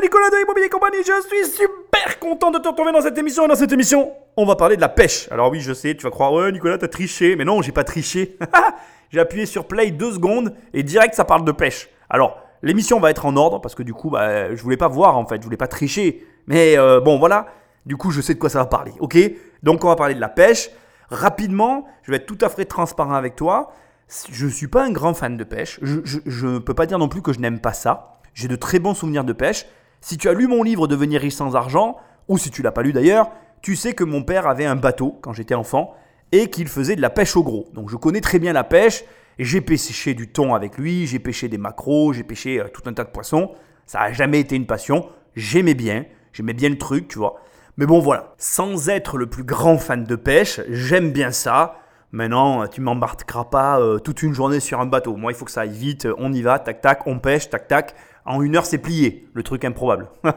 Nicolas de Immobilier Compagnie. Je suis super content de te retrouver dans cette émission. Et dans cette émission, on va parler de la pêche. Alors oui, je sais, tu vas croire, ouais, Nicolas, t'as triché. Mais non, j'ai pas triché. j'ai appuyé sur play deux secondes et direct, ça parle de pêche. Alors, l'émission va être en ordre parce que du coup, bah, je voulais pas voir en fait, je voulais pas tricher. Mais euh, bon, voilà. Du coup, je sais de quoi ça va parler. Ok? Donc, on va parler de la pêche. Rapidement, je vais être tout à fait transparent avec toi. Je ne suis pas un grand fan de pêche. Je ne peux pas dire non plus que je n'aime pas ça. J'ai de très bons souvenirs de pêche. Si tu as lu mon livre Devenir riche sans argent, ou si tu l'as pas lu d'ailleurs, tu sais que mon père avait un bateau quand j'étais enfant et qu'il faisait de la pêche au gros. Donc je connais très bien la pêche. J'ai pêché du thon avec lui, j'ai pêché des maquereaux, j'ai pêché euh, tout un tas de poissons. Ça n'a jamais été une passion. J'aimais bien, j'aimais bien le truc, tu vois. Mais bon voilà, sans être le plus grand fan de pêche, j'aime bien ça. Maintenant, tu m'embarqueras pas euh, toute une journée sur un bateau. Moi, il faut que ça aille vite. On y va, tac tac, on pêche, tac tac. En une heure, c'est plié. Le truc improbable.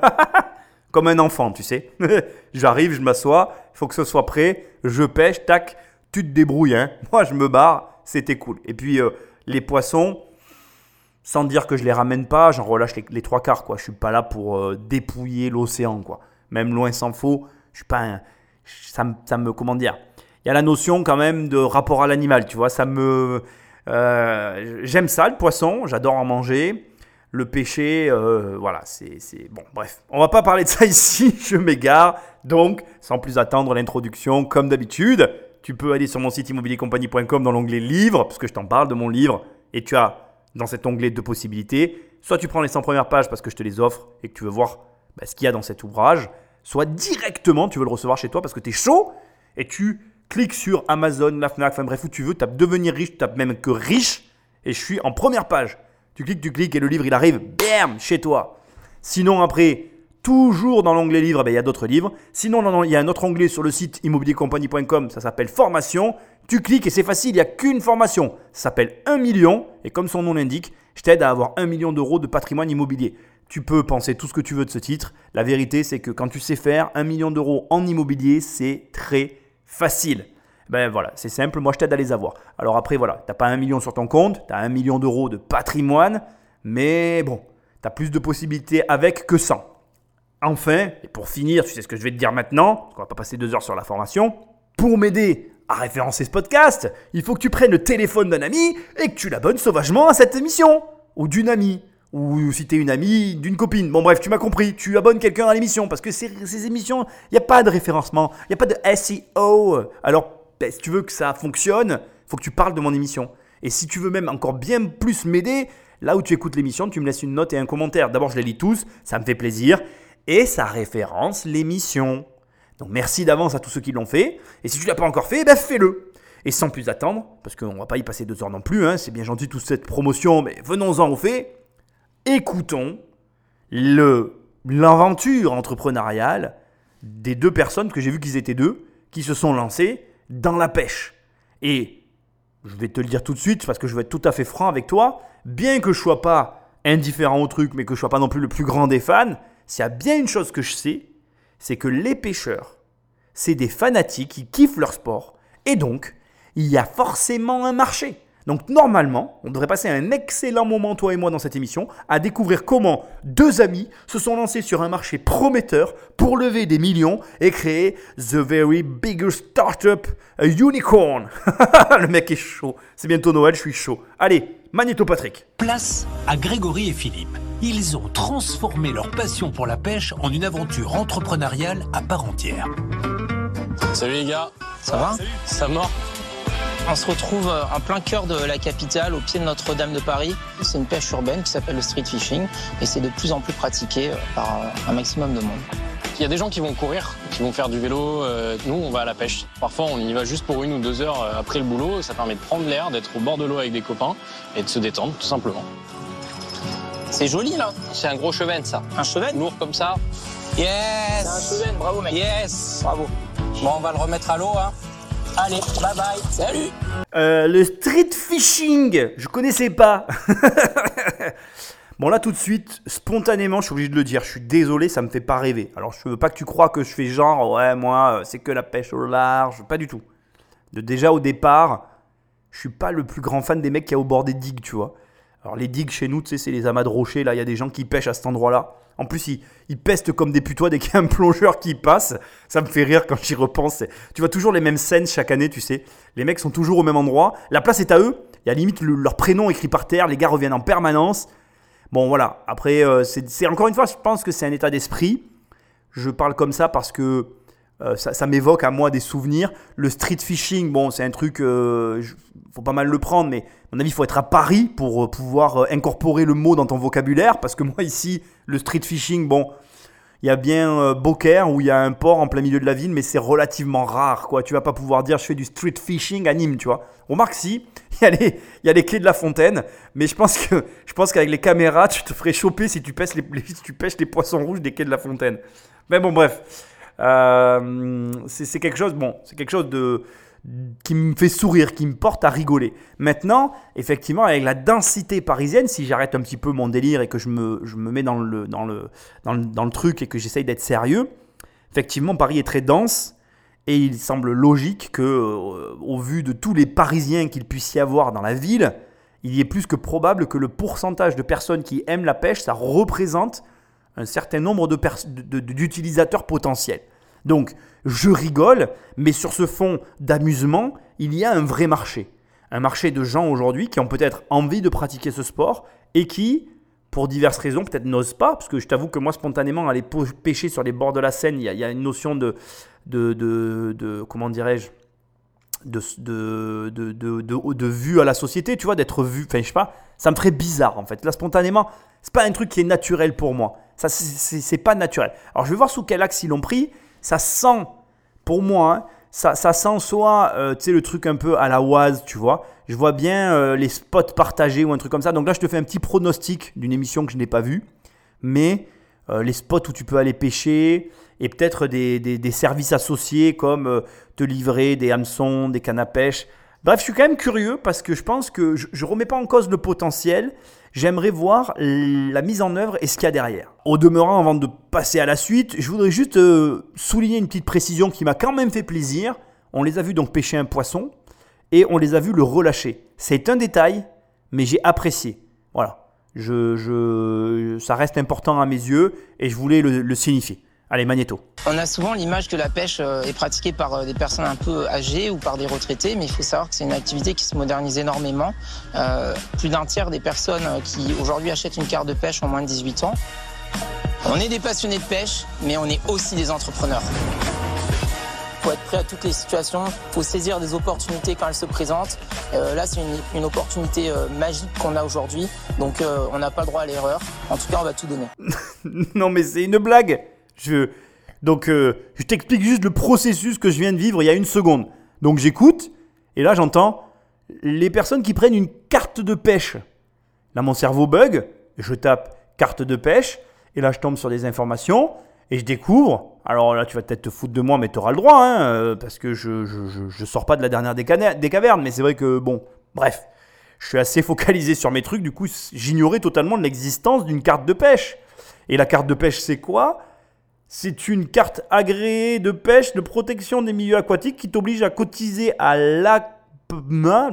Comme un enfant, tu sais. J'arrive, je m'assois, il faut que ce soit prêt, je pêche, tac, tu te débrouilles. Hein. Moi, je me barre, c'était cool. Et puis, euh, les poissons, sans dire que je les ramène pas, j'en relâche les, trois quarts. Quoi. Je suis pas là pour euh, dépouiller l'océan. quoi. Même loin s'en faut, je suis pas un, ça, me, ça me, comment dire Il y a la notion quand même de rapport à l'animal, tu vois. Ça me, euh, j'aime ça, le poisson, j'adore en manger le péché, euh, voilà, c'est bon. Bref, on va pas parler de ça ici. Je m'égare. Donc, sans plus attendre l'introduction, comme d'habitude, tu peux aller sur mon site immobiliercompagnie.com dans l'onglet livres, parce que je t'en parle de mon livre, et tu as dans cet onglet deux possibilités. Soit tu prends les 100 premières pages parce que je te les offre et que tu veux voir bah, ce qu'il y a dans cet ouvrage, soit directement tu veux le recevoir chez toi parce que tu es chaud et tu cliques sur Amazon, la Fnac, enfin bref, où tu veux, tapes devenir riche, tapes même que riche, et je suis en première page. Tu cliques, tu cliques et le livre il arrive, bam, chez toi. Sinon après, toujours dans l'onglet livre, ben, il y a d'autres livres. Sinon, il y a un autre onglet sur le site immobiliercompagnie.com, ça s'appelle formation. Tu cliques et c'est facile, il n'y a qu'une formation. Ça s'appelle 1 million et comme son nom l'indique, je t'aide à avoir 1 million d'euros de patrimoine immobilier. Tu peux penser tout ce que tu veux de ce titre. La vérité, c'est que quand tu sais faire 1 million d'euros en immobilier, c'est très facile. Ben voilà, c'est simple, moi je t'aide à les avoir. Alors après, voilà, tu n'as pas un million sur ton compte, tu as un million d'euros de patrimoine, mais bon, tu as plus de possibilités avec que sans. Enfin, et pour finir, tu sais ce que je vais te dire maintenant, parce qu'on va pas passer deux heures sur la formation, pour m'aider à référencer ce podcast, il faut que tu prennes le téléphone d'un ami et que tu l'abonnes sauvagement à cette émission, ou d'une amie, ou si tu es une amie d'une copine. Bon bref, tu m'as compris, tu abonnes quelqu'un à l'émission, parce que ces, ces émissions, il n'y a pas de référencement, il n'y a pas de SEO. Alors ben, si tu veux que ça fonctionne, faut que tu parles de mon émission. Et si tu veux même encore bien plus m'aider, là où tu écoutes l'émission, tu me laisses une note et un commentaire. D'abord, je les lis tous, ça me fait plaisir. Et ça référence l'émission. Donc merci d'avance à tous ceux qui l'ont fait. Et si tu l'as pas encore fait, ben fais-le. Et sans plus attendre, parce qu'on va pas y passer deux heures non plus, hein, c'est bien gentil toute cette promotion, mais venons-en au fait. Écoutons l'aventure entrepreneuriale des deux personnes que j'ai vu qu'ils étaient deux, qui se sont lancées dans la pêche. Et je vais te le dire tout de suite parce que je vais être tout à fait franc avec toi, bien que je sois pas indifférent au truc, mais que je sois pas non plus le plus grand des fans, s'il y a bien une chose que je sais, c'est que les pêcheurs, c'est des fanatiques qui kiffent leur sport, et donc il y a forcément un marché. Donc normalement, on devrait passer un excellent moment, toi et moi, dans cette émission, à découvrir comment deux amis se sont lancés sur un marché prometteur pour lever des millions et créer The Very Biggest Startup, a Unicorn. Le mec est chaud. C'est bientôt Noël, je suis chaud. Allez, Magneto Patrick. Place à Grégory et Philippe. Ils ont transformé leur passion pour la pêche en une aventure entrepreneuriale à part entière. Salut les gars. Ça va? Ça mort on se retrouve euh, en plein cœur de la capitale, au pied de Notre-Dame de Paris. C'est une pêche urbaine qui s'appelle le street fishing et c'est de plus en plus pratiqué euh, par un maximum de monde. Il y a des gens qui vont courir, qui vont faire du vélo. Euh, nous, on va à la pêche. Parfois, on y va juste pour une ou deux heures après le boulot. Ça permet de prendre l'air, d'être au bord de l'eau avec des copains et de se détendre, tout simplement. C'est joli, là. C'est un gros cheven, ça. Un cheven Lourd comme ça. Yes C'est un cheven, bravo, mec. Yes Bravo. Bon, on va le remettre à l'eau, hein. Allez, bye bye, salut euh, Le street fishing, je connaissais pas. bon là tout de suite, spontanément, je suis obligé de le dire, je suis désolé, ça me fait pas rêver. Alors je veux pas que tu crois que je fais genre, ouais moi, euh, c'est que la pêche au large, pas du tout. De, déjà au départ, je suis pas le plus grand fan des mecs qui a au bord des digues, tu vois. Alors les digues chez nous, tu sais, c'est les amas de rochers. Là, il y a des gens qui pêchent à cet endroit-là. En plus, ils, ils pestent comme des putois dès qu'il y a un plongeur qui passe. Ça me fait rire quand j'y repense. Tu vois toujours les mêmes scènes chaque année, tu sais. Les mecs sont toujours au même endroit. La place est à eux. Il y a limite le- leur prénom écrit par terre. Les gars reviennent en permanence. Bon, voilà. Après, euh, c'est- encore une fois, je pense que c'est un état d'esprit. Je parle comme ça parce que euh, ça, m'évoque à moi des souvenirs. Le street fishing, bon, c'est un truc, euh, je- faut pas mal le prendre, mais à mon avis, il faut être à Paris pour euh, pouvoir euh, incorporer le mot dans ton vocabulaire. Parce que moi, ici, le street fishing, bon, il y a bien euh, Beaucaire où il y a un port en plein milieu de la ville, mais c'est relativement rare, quoi. Tu vas pas pouvoir dire je fais du street fishing à Nîmes, tu vois. Remarque si, il y, a les, il y a les clés de la fontaine, mais je pense que je pense qu'avec les caméras, tu te ferais choper si tu pêches les, les- si tu pêches les poissons rouges des quais de la fontaine. Mais bon, bref, Euh, c'est quelque chose, bon, c'est quelque chose de qui me fait sourire, qui me porte à rigoler. Maintenant, effectivement, avec la densité parisienne, si j'arrête un petit peu mon délire et que je me, je me mets dans le, dans, le, dans, le, dans le truc et que j'essaye d'être sérieux, effectivement, Paris est très dense et il semble logique que, euh, au vu de tous les Parisiens qu'il puisse y avoir dans la ville, il y est plus que probable que le pourcentage de personnes qui aiment la pêche, ça représente un certain nombre pers- de- d'utilisateurs potentiels. Donc, je rigole, mais sur ce fond d'amusement, il y a un vrai marché. Un marché de gens aujourd'hui qui ont peut-être envie de pratiquer ce sport et qui, pour diverses raisons, peut-être n'osent pas, parce que je t'avoue que moi, spontanément, aller pêcher sur les bords de la Seine, il y a, une notion de, de, de, comment dirais-je, de, de, de, de, de- vue à la société, tu vois, d'être vu, enfin, je sais pas, ça me ferait bizarre, en fait. Là, spontanément, c'est pas un truc qui est naturel pour moi. Ça, c'est pas naturel. Alors, je vais voir sous quel axe ils l'ont pris. Ça sent, pour moi, hein, ça, sent soit, euh, tu sais, le truc un peu à la oise, tu vois. Je vois bien euh, les spots partagés ou un truc comme ça. Donc là, je te fais un petit pronostic d'une émission que je n'ai pas vue. Mais euh, les spots où tu peux aller pêcher et peut-être des, des- des services associés comme te livrer des hameçons, des cannes à pêche. Bref, je suis quand même curieux parce que je pense que je ne remets pas en cause le potentiel. J'aimerais voir la mise en œuvre et ce qu'il y a derrière. Au demeurant, avant de passer à la suite, je voudrais juste euh, souligner une petite précision qui m'a quand même fait plaisir. On les a vus donc pêcher un poisson et on les a vus le relâcher. C'est un détail, mais j'ai apprécié. Voilà. Je, ça reste important à mes yeux et je voulais le signifier. Allez, Magneto. On a souvent l'image que la pêche euh, est pratiquée par euh, des personnes un peu âgées ou par des retraités, mais il faut savoir que c'est une activité qui se modernise énormément. Euh, plus d'un tiers des personnes qui aujourd'hui achètent une carte de pêche ont moins de 18 ans. On est des passionnés de pêche, mais on est aussi des entrepreneurs. faut être prêt à toutes les situations, faut saisir des opportunités quand elles se présentent. Euh, là, c'est une, une opportunité euh, magique qu'on a aujourd'hui, donc euh, on n'a pas le droit à l'erreur. En tout cas, on va tout donner. non, mais c'est une blague. Je... Donc, euh, je t'explique juste le processus que je viens de vivre il y a une seconde. Donc, j'écoute, et là, j'entends les personnes qui prennent une carte de pêche. Là, mon cerveau bug, je tape carte de pêche, et là, je tombe sur des informations, et je découvre. Alors là, tu vas peut-être te foutre de moi, mais tu auras le droit, hein, euh, parce que je, je, je, je sors pas de la dernière des, des cavernes, mais c'est vrai que, bon, bref. Je suis assez focalisé sur mes trucs, du coup, j'ignorais totalement l'existence d'une carte de pêche. Et la carte de pêche, c'est quoi? C'est une carte agréée de pêche de protection des milieux aquatiques qui t'oblige à cotiser à l'APMA.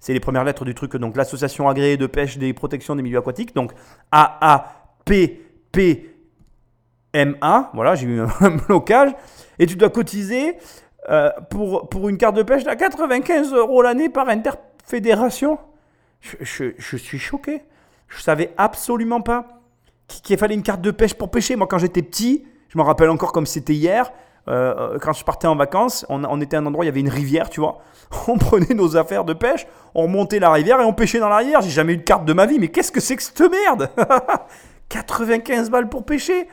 C'est les premières lettres du truc, donc l'association agréée de pêche des protections des milieux aquatiques, donc AAPPMA. Voilà, j'ai eu un blocage. Et tu dois cotiser euh, pour, pour une carte de pêche à 95 euros l'année par interfédération. Je, suis choqué. Je savais absolument pas qu'il fallait une carte de pêche pour pêcher. Moi, quand j'étais petit, je me rappelle encore comme c'était hier. euh, quand je partais en vacances, on, on était à un endroit, il y avait une rivière, tu vois. On prenait nos affaires de pêche, on remontait la rivière et on pêchait dans la rivière. J'ai jamais eu de carte de ma vie, mais qu'est-ce que c'est que cette merde? 95 balles pour pêcher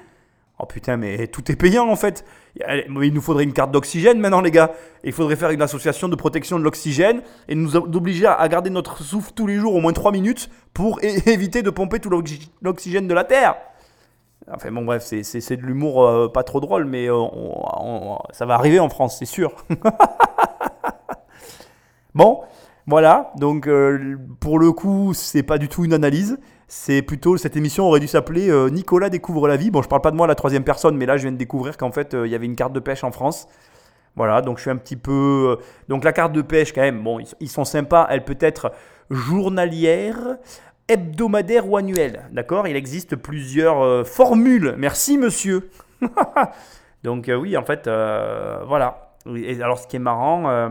Oh putain, mais tout est payant en fait. Il nous faudrait une carte d'oxygène maintenant, les gars. Il faudrait faire une association de protection de l'oxygène et nous obliger à garder notre souffle tous les jours au moins 3 minutes pour éviter de pomper tout l'oxy- l'oxygène de la Terre. Enfin bon, bref, c'est- de l'humour euh, pas trop drôle, mais euh, ça va arriver en France, c'est sûr. bon, voilà. Donc euh, pour le coup, c'est pas du tout une analyse. C'est plutôt cette émission aurait dû s'appeler euh, Nicolas découvre la vie. Bon, je parle pas de moi la troisième personne, mais là je viens de découvrir qu'en fait euh, il y avait une carte de pêche en France. Voilà, donc je suis un petit peu. euh, Donc la carte de pêche, quand même, bon, ils, sont sympas. Elle peut être journalière, hebdomadaire ou annuelle. D'accord? Il existe plusieurs formules. Merci monsieur. Donc oui, en fait, voilà. Et alors ce qui est marrant,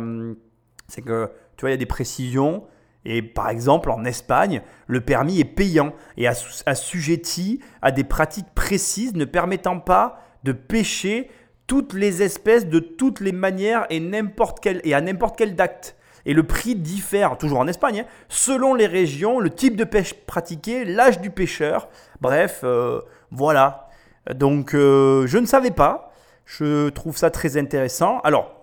c'est que tu vois, il y a des précisions. Et par exemple, en Espagne, le permis est payant et assu- assujetti à des pratiques précises ne permettant pas de pêcher toutes les espèces de toutes les manières et, à n'importe quel acte. Et le prix diffère, toujours en Espagne, hein, selon les régions, le type de pêche pratiqué, l'âge du pêcheur. Bref, euh, voilà. Donc, euh, je ne savais pas. Je trouve ça très intéressant. Alors,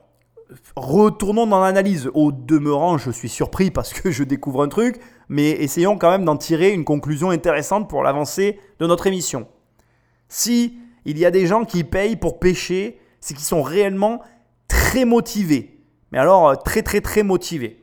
retournons dans l'analyse. Au demeurant, je suis surpris parce que je découvre un truc, mais essayons quand même d'en tirer une conclusion intéressante pour l'avancée de notre émission. Si il y a des gens qui payent pour pêcher, c'est qu'ils sont réellement très motivés. Mais alors, euh, très très très motivés.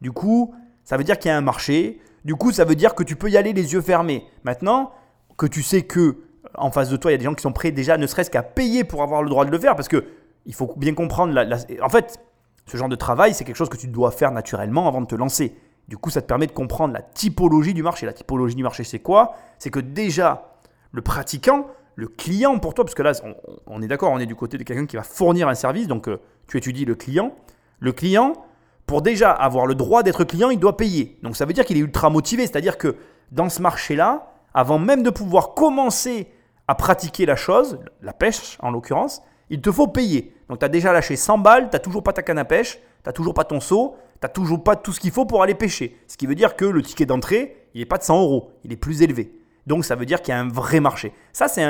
Du coup, ça veut dire qu'il y a un marché. Du coup, ça veut dire que tu peux y aller les yeux fermés. Maintenant, que tu sais que en face de toi, il y a des gens qui sont prêts déjà, ne serait-ce qu'à payer pour avoir le droit de le faire, parce que il faut bien comprendre. La, en fait, ce genre de travail, c'est quelque chose que tu dois faire naturellement avant de te lancer. Du coup, ça te permet de comprendre la typologie du marché. La typologie du marché, c'est quoi? C'est que déjà, le pratiquant, le client pour toi, parce que là, on, on est d'accord, on est du côté de quelqu'un qui va fournir un service, donc euh, tu étudies le client. Le client, pour déjà avoir le droit d'être client, il doit payer. Donc ça veut dire qu'il est ultra motivé, c'est-à-dire que dans ce marché-là, avant même de pouvoir commencer à pratiquer la chose, la pêche en l'occurrence, il te faut payer. Donc tu as déjà lâché 100 balles, tu n'as toujours pas ta canne à pêche, tu n'as toujours pas ton seau, tu toujours pas tout ce qu'il faut pour aller pêcher. Ce qui veut dire que le ticket d'entrée, il n'est pas de 100 euros, il est plus élevé. Donc ça veut dire qu'il y a un vrai marché. Ça, c'est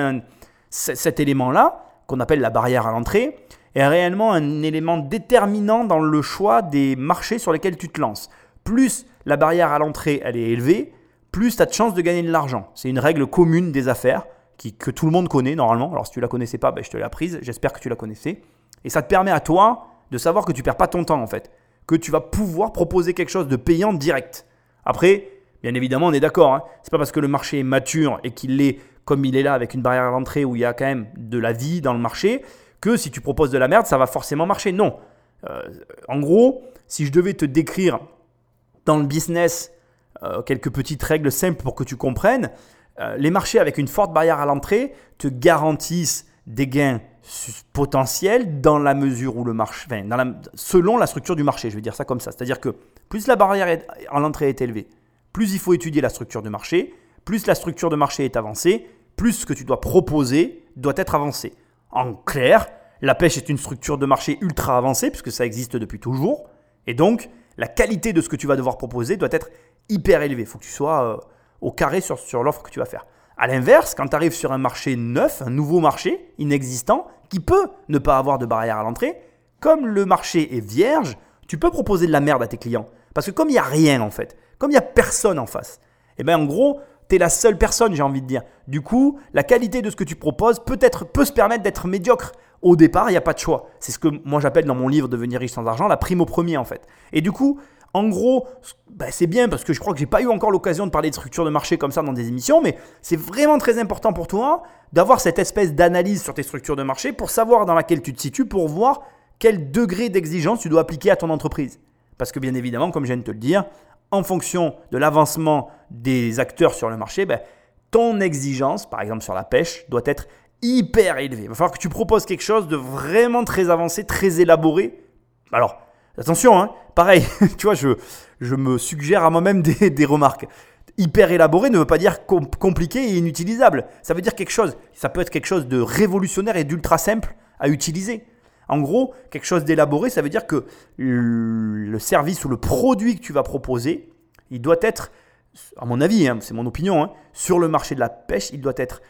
cet élément-là, qu'on appelle la barrière à l'entrée, est réellement un élément déterminant dans le choix des marchés sur lesquels tu te lances. Plus la barrière à l'entrée elle est élevée, plus tu as de chances de gagner de l'argent. C'est une règle commune des affaires que tout le monde connaît normalement. Alors si tu la connaissais pas, ben, je te l'ai apprise. J'espère que tu la connaissais. Et ça te permet à toi de savoir que tu perds pas ton temps en fait. Que tu vas pouvoir proposer quelque chose de payant direct. Après, bien évidemment, on est d'accord. Hein. C'est pas parce que le marché est mature et qu'il est comme il est là avec une barrière à l'entrée où il y a quand même de la vie dans le marché que si tu proposes de la merde, ça va forcément marcher. Non. Euh, en gros, si je devais te décrire dans le business euh, quelques petites règles simples pour que tu comprennes, les marchés avec une forte barrière à l'entrée te garantissent des gains potentiels dans la mesure où le marché, enfin, selon la structure du marché, je vais dire ça comme ça. C'est-à-dire que plus la barrière à l'entrée est élevée, plus il faut étudier la structure de marché, plus la structure de marché est avancée, plus ce que tu dois proposer doit être avancé. En clair, la pêche est une structure de marché ultra avancée, puisque ça existe depuis toujours, et donc la qualité de ce que tu vas devoir proposer doit être hyper élevée. Il faut que tu sois euh, au carré sur, sur l'offre que tu vas faire. A l'inverse, quand tu arrives sur un marché neuf, un nouveau marché, inexistant, qui peut ne pas avoir de barrière à l'entrée, comme le marché est vierge, tu peux proposer de la merde à tes clients. Parce que comme il n'y a rien en fait, comme il n'y a personne en face, et bien en gros, tu es la seule personne, j'ai envie de dire. Du coup, la qualité de ce que tu proposes peut, être, peut se permettre d'être médiocre. Au départ, il n'y a pas de choix. C'est ce que moi j'appelle dans mon livre Devenir riche sans argent la prime au premier en fait. Et du coup, en gros, bah, c'est bien parce que je crois que j'ai pas eu encore l'occasion de parler de structure de marché comme ça dans des émissions, mais c'est vraiment très important pour toi d'avoir cette espèce d'analyse sur tes structures de marché pour savoir dans laquelle tu te situes, pour voir quel degré d'exigence tu dois appliquer à ton entreprise. Parce que bien évidemment, comme je viens de te le dire, en fonction de l'avancement des acteurs sur le marché, ben, ton exigence, par exemple sur la pêche, doit être hyper élevée. Il va falloir que tu proposes quelque chose de vraiment très avancé, très élaboré. Alors, attention, hein, pareil, tu vois, je, me suggère à moi-même des, remarques. Hyper élaboré ne veut pas dire com- compliqué et inutilisable. Ça veut dire quelque chose. Ça peut être quelque chose de révolutionnaire et d'ultra simple à utiliser. En gros, quelque chose d'élaboré, ça veut dire que le le service ou le produit que tu vas proposer, il doit être, à mon avis, hein, c'est mon opinion, hein, sur le marché de la pêche, il doit être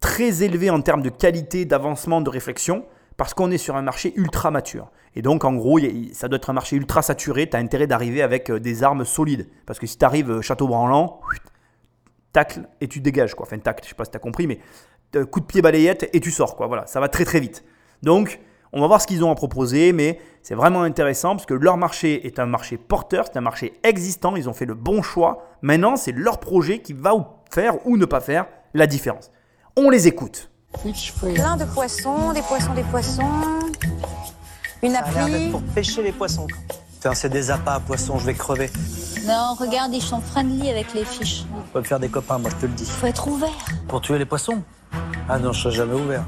très élevé en termes de qualité, d'avancement, de réflexion, parce qu'on est sur un marché ultra mature. Et donc, en gros, ça doit être un marché ultra saturé. Tu as intérêt d'arriver avec euh, des armes solides. Parce que si tu arrives château branlant, tacle et tu dégages. Quoi. Enfin, tacle, je sais pas si tu as compris, mais euh, coup de pied balayette et tu sors. Quoi. Voilà, ça va très très vite. Donc, on va voir ce qu'ils ont à proposer, mais c'est vraiment intéressant parce que leur marché est un marché porteur, c'est un marché existant, ils ont fait le bon choix. Maintenant, c'est leur projet qui va faire ou ne pas faire la différence. On les écoute. Plein de poissons, des poissons, des poissons. Une appli. pour pêcher les poissons. Putain, c'est des appâts à poissons, je vais crever. Non, regarde, ils sont friendly avec les fiches. On peut me faire des copains, moi je te le dis. Faut être ouvert. Pour tuer les poissons Ah non, je serai jamais ouvert.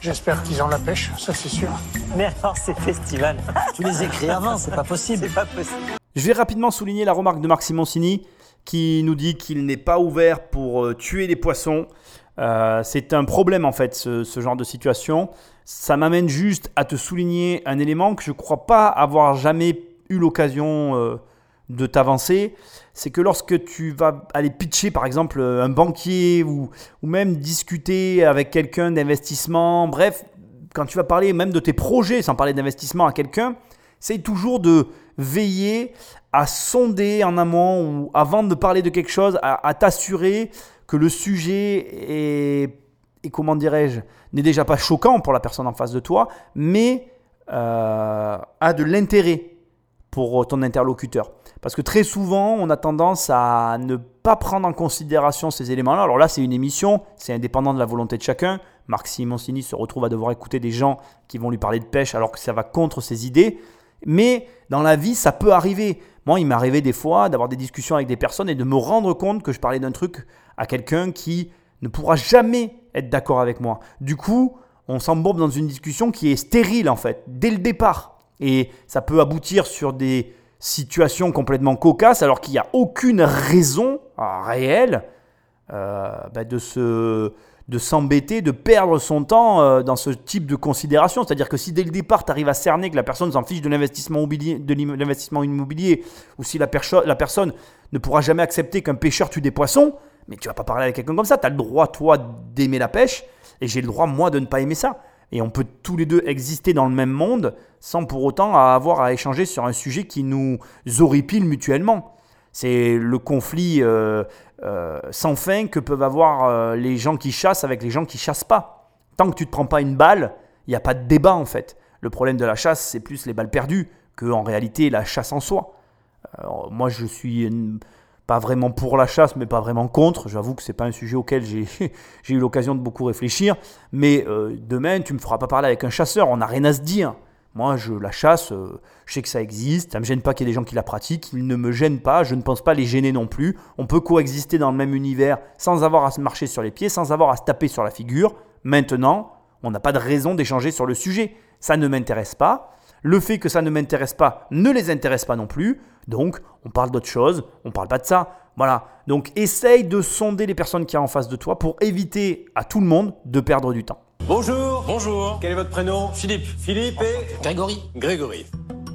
J'espère qu'ils ont la pêche, ça c'est sûr. Mais alors, c'est festival. tu les écris avant, c'est pas possible. C'est pas possible. Je vais rapidement souligner la remarque de Marc Simoncini qui nous dit qu'il n'est pas ouvert pour euh, tuer les poissons. Euh, c'est un problème en fait ce, genre de situation. Ça m'amène juste à te souligner un élément que je ne crois pas avoir jamais eu l'occasion euh, de t'avancer. C'est que lorsque tu vas aller pitcher par exemple un banquier ou, ou même discuter avec quelqu'un d'investissement, bref, quand tu vas parler même de tes projets sans parler d'investissement à quelqu'un, c'est toujours de veiller à sonder en amont ou avant de parler de quelque chose, à t'assurer que le sujet est, est comment dirais-je, n'est déjà pas choquant pour la personne en face de toi, mais euh, a de l'intérêt pour ton interlocuteur. Parce que très souvent, on a tendance à ne pas prendre en considération ces éléments-là. Alors là, c'est une émission, c'est indépendant de la volonté de chacun. Marc Simoncini se retrouve à devoir écouter des gens qui vont lui parler de pêche alors que ça va contre ses idées. Mais dans la vie, ça peut arriver. Moi, il arrivé des fois d'avoir des discussions avec des personnes et de me rendre compte que je parlais d'un truc à quelqu'un qui ne pourra jamais être d'accord avec moi. Du coup, on s'embourbe dans une discussion qui est stérile en fait, dès le départ. Et ça peut aboutir sur des situations complètement cocasses alors qu'il n'y a aucune raison euh, réelle euh, bah, de se de s'embêter, de perdre son temps euh, dans ce type de considération. C'est-à-dire que si dès le départ, tu arrives à cerner que la personne s'en fiche de l'investissement immobilier, ou si la personne ne pourra jamais accepter qu'un pêcheur tue des poissons, mais tu vas pas parler avec quelqu'un comme ça. Tu as le droit, toi, d'aimer la pêche, et j'ai le droit, moi, de ne pas aimer ça. Et on peut tous les deux exister dans le même monde sans pour autant avoir à échanger sur un sujet qui nous horripile mutuellement. C'est le conflit euh, euh, sans fin que peuvent avoir euh, les gens qui chassent avec les gens qui chassent pas. Tant que tu ne te prends pas une balle, il n'y a pas de débat en fait. Le problème de la chasse, c'est plus les balles perdues que en réalité la chasse en soi. Moi, je suis pas vraiment pour la chasse, mais pas vraiment contre. J'avoue que c'est pas un sujet auquel j'ai eu l'occasion de beaucoup réfléchir. Mais demain, tu me feras pas parler avec un chasseur. On n'a rien à se dire. Moi, je la chasse, euh, je sais que ça existe. Ça me gêne pas qu'il y ait des gens qui la pratiquent. Ils ne me gênent pas. Je ne pense pas les gêner non plus. On peut coexister dans le même univers sans avoir à se marcher sur les pieds, sans avoir à se taper sur la figure. Maintenant, on n'a pas de raison d'échanger sur le sujet. Ça ne m'intéresse pas. Le fait que ça ne m'intéresse pas ne les intéresse pas non plus. Donc, on parle d'autre chose, on parle pas de ça. Voilà. Donc, essaye de sonder les personnes qui a en face de toi pour éviter à tout le monde de perdre du temps. Bonjour Bonjour. Quel est votre prénom? Philippe. Philippe et Grégory, Grégory.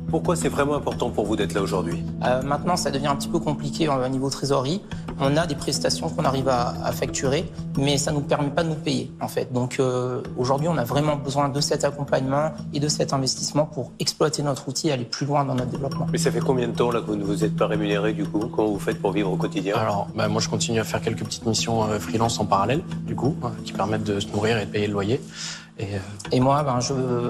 Pourquoi c'est vraiment important pour vous d'être là aujourd'hui euh, maintenant ça devient un petit peu compliqué euh, au niveau trésorerie. On a des prestations qu'on arrive à, à facturer, mais ça ne nous permet pas de nous payer en fait. Donc euh, aujourd'hui on a vraiment besoin de cet accompagnement et de cet investissement pour exploiter notre outil et aller plus loin dans notre développement. Mais ça fait combien de temps là que vous ne vous êtes pas rémunéré du coup? Comment vous faites pour vivre au quotidien? Alors, bah, moi, je continue à faire quelques petites missions euh, freelance en parallèle, du coup, euh, qui permettent de se nourrir et de payer le loyer. Et euh, Et moi, ben,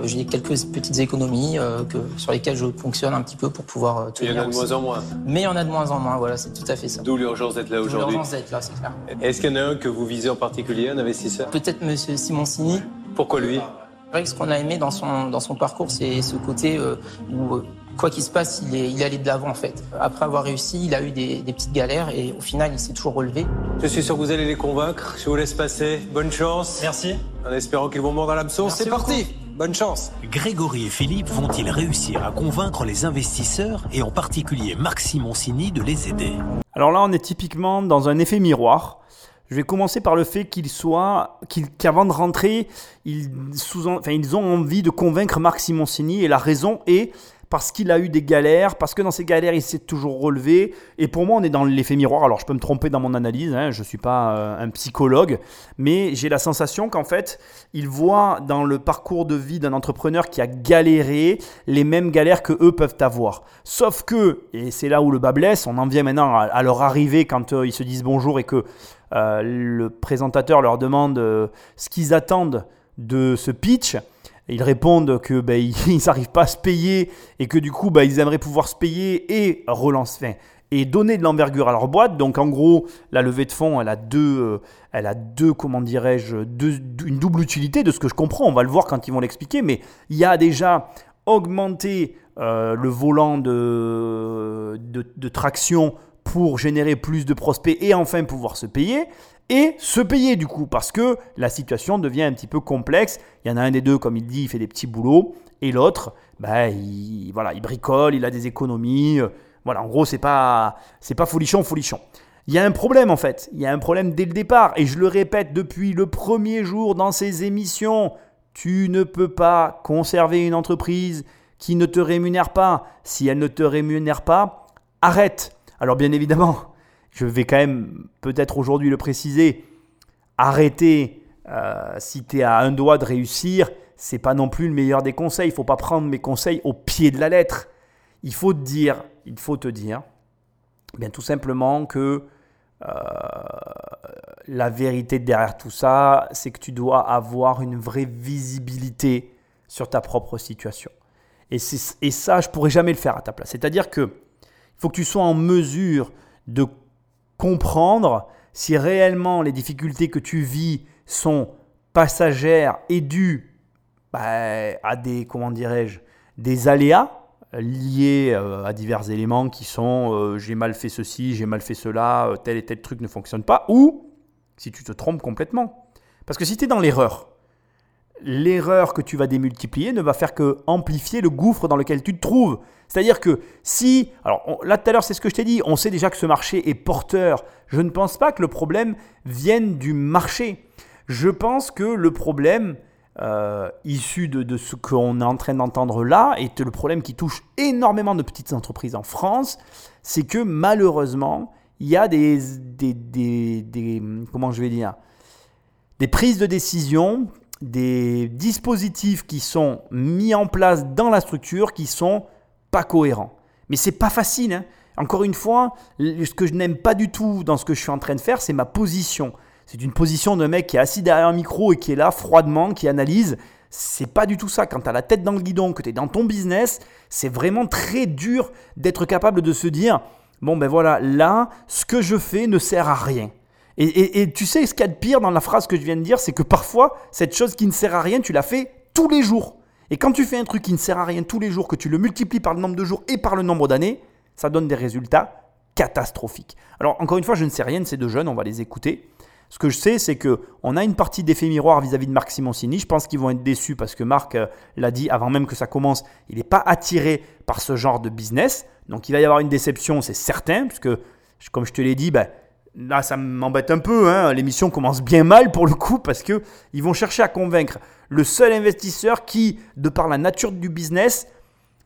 j'ai quelques petites économies euh, que, sur lesquelles je fonctionne un petit peu pour pouvoir euh, Il y tenir. en a de aussi. moins en moins. Mais il y en a de moins en moins, voilà, c'est tout à fait ça. D'où l'urgence d'être là aujourd'hui. l'urgence d'être là, c'est clair. Est-ce qu'il y en a un que vous visez en particulier, un investisseur Peut-être Monsieur Simoncini. Pourquoi lui? C'est vrai que ce qu'on a aimé dans son, dans son parcours, c'est ce côté euh, où, quoi qu'il se passe, il est, il est allé de l'avant en fait. Après avoir réussi, il a eu des, des petites galères et au final, il s'est toujours relevé. Je suis sûr que vous allez les convaincre. Je vous laisse passer. Bonne chance. Merci. En espérant qu'ils vont mordre à l'hameçon. C'est parti Bonne chance Grégory et Philippe vont-ils réussir à convaincre les investisseurs et en particulier Marc Simoncini de les aider? Alors là, on est typiquement dans un effet miroir. Je vais commencer par le fait qu'ils soient, qu'avant de rentrer, ils, sous enfin, ils ont envie de convaincre Marc Simoncini et la raison est parce qu'il a eu des galères, parce que dans ces galères, il s'est toujours relevé. Et pour moi, on est dans l'effet miroir. Alors, je peux me tromper dans mon analyse, hein, je ne suis pas euh, un psychologue, mais j'ai la sensation qu'en fait, il voit dans le parcours de vie d'un entrepreneur qui a galéré les mêmes galères que eux peuvent avoir. Sauf que, et c'est là où le bas blesse, on en vient maintenant à, leur arrivée quand euh, ils se disent bonjour et que euh, le présentateur leur demande ce qu'ils attendent de ce pitch. Ils répondent que ben, ils n'arrivent pas à se payer et que du coup ben, ils aimeraient pouvoir se payer et relancer enfin, et donner de l'envergure à leur boîte. Donc en gros, la levée de fonds, elle a deux, euh, elle a deux, comment dirais-je, une double utilité de ce que je comprends. On va le voir quand ils vont l'expliquer. Mais il y a déjà augmenter euh, le volant de traction pour générer plus de prospects et enfin pouvoir se payer et se payer du coup parce que la situation devient un petit peu complexe. Il y en a un des deux, comme il dit, il fait des petits boulots et l'autre, bah, il, voilà, il bricole, il a des économies. Voilà, en gros, c'est pas, c'est pas folichon, folichon. Il y a un problème en fait. Il y a un problème dès le départ. Et je le répète depuis le premier jour dans ces émissions. Tu ne peux pas conserver une entreprise qui ne te rémunère pas. Si elle ne te rémunère pas, arrête. Alors bien évidemment, je vais quand même peut-être aujourd'hui le préciser, arrêter euh, si tu es à un doigt de réussir, c'est pas non plus le meilleur des conseils. Il faut pas prendre mes conseils au pied de la lettre. Il faut te dire, il faut te dire, eh bien tout simplement que euh, la vérité derrière tout ça, c'est que tu dois avoir une vraie visibilité sur ta propre situation. Et, et ça, je pourrais jamais le faire à ta place. C'est-à-dire que il faut que tu sois en mesure de comprendre si réellement les difficultés que tu vis sont passagères et dues bah, à des, comment dirais-je, des aléas liés euh, à divers éléments qui sont euh, j'ai mal fait ceci, j'ai mal fait cela, euh, tel et tel truc ne fonctionne pas, ou si tu te trompes complètement. Parce que si tu es dans l'erreur, l'erreur que tu vas démultiplier ne va faire que amplifier le gouffre dans lequel tu te trouves. C'est-à-dire que si, alors là tout à l'heure c'est ce que je t'ai dit, on sait déjà que ce marché est porteur. Je ne pense pas que le problème vienne du marché. Je pense que le problème euh, issu de, ce qu'on est en train d'entendre là, et le problème qui touche énormément de petites entreprises en France, c'est que malheureusement, il y a des, des, des, comment je vais dire, des prises de décision des dispositifs qui sont mis en place dans la structure qui sont pas cohérents. Mais c'est pas facile. Hein. Encore une fois, ce que je n'aime pas du tout dans ce que je suis en train de faire, c'est ma position. C'est une position de mec qui est assis derrière un micro et qui est là froidement, qui analyse. C'est pas du tout ça. Quand tu as la tête dans le guidon, que tu es dans ton business, c'est vraiment très dur d'être capable de se dire bon ben voilà, là, ce que je fais ne sert à rien. Et, tu sais, ce qu'il y a de pire dans la phrase que je viens de dire, c'est que parfois, cette chose qui ne sert à rien, tu la fais tous les jours. Et quand tu fais un truc qui ne sert à rien tous les jours, que tu le multiplies par le nombre de jours et par le nombre d'années, ça donne des résultats catastrophiques. Alors, encore une fois, je ne sais rien de ces deux jeunes, on va les écouter. Ce que je sais, c'est que on a une partie d'effet miroir vis-à-vis de Marc Simoncini. Je pense qu'ils vont être déçus parce que Marc euh, l'a dit avant même que ça commence. Il n'est pas attiré par ce genre de business. Donc il va y avoir une déception, c'est certain, puisque comme je te l'ai dit, ben, Là, ça m'embête un peu. Hein. L'émission commence bien mal pour le coup parce que ils vont chercher à convaincre le seul investisseur qui, de par la nature du business,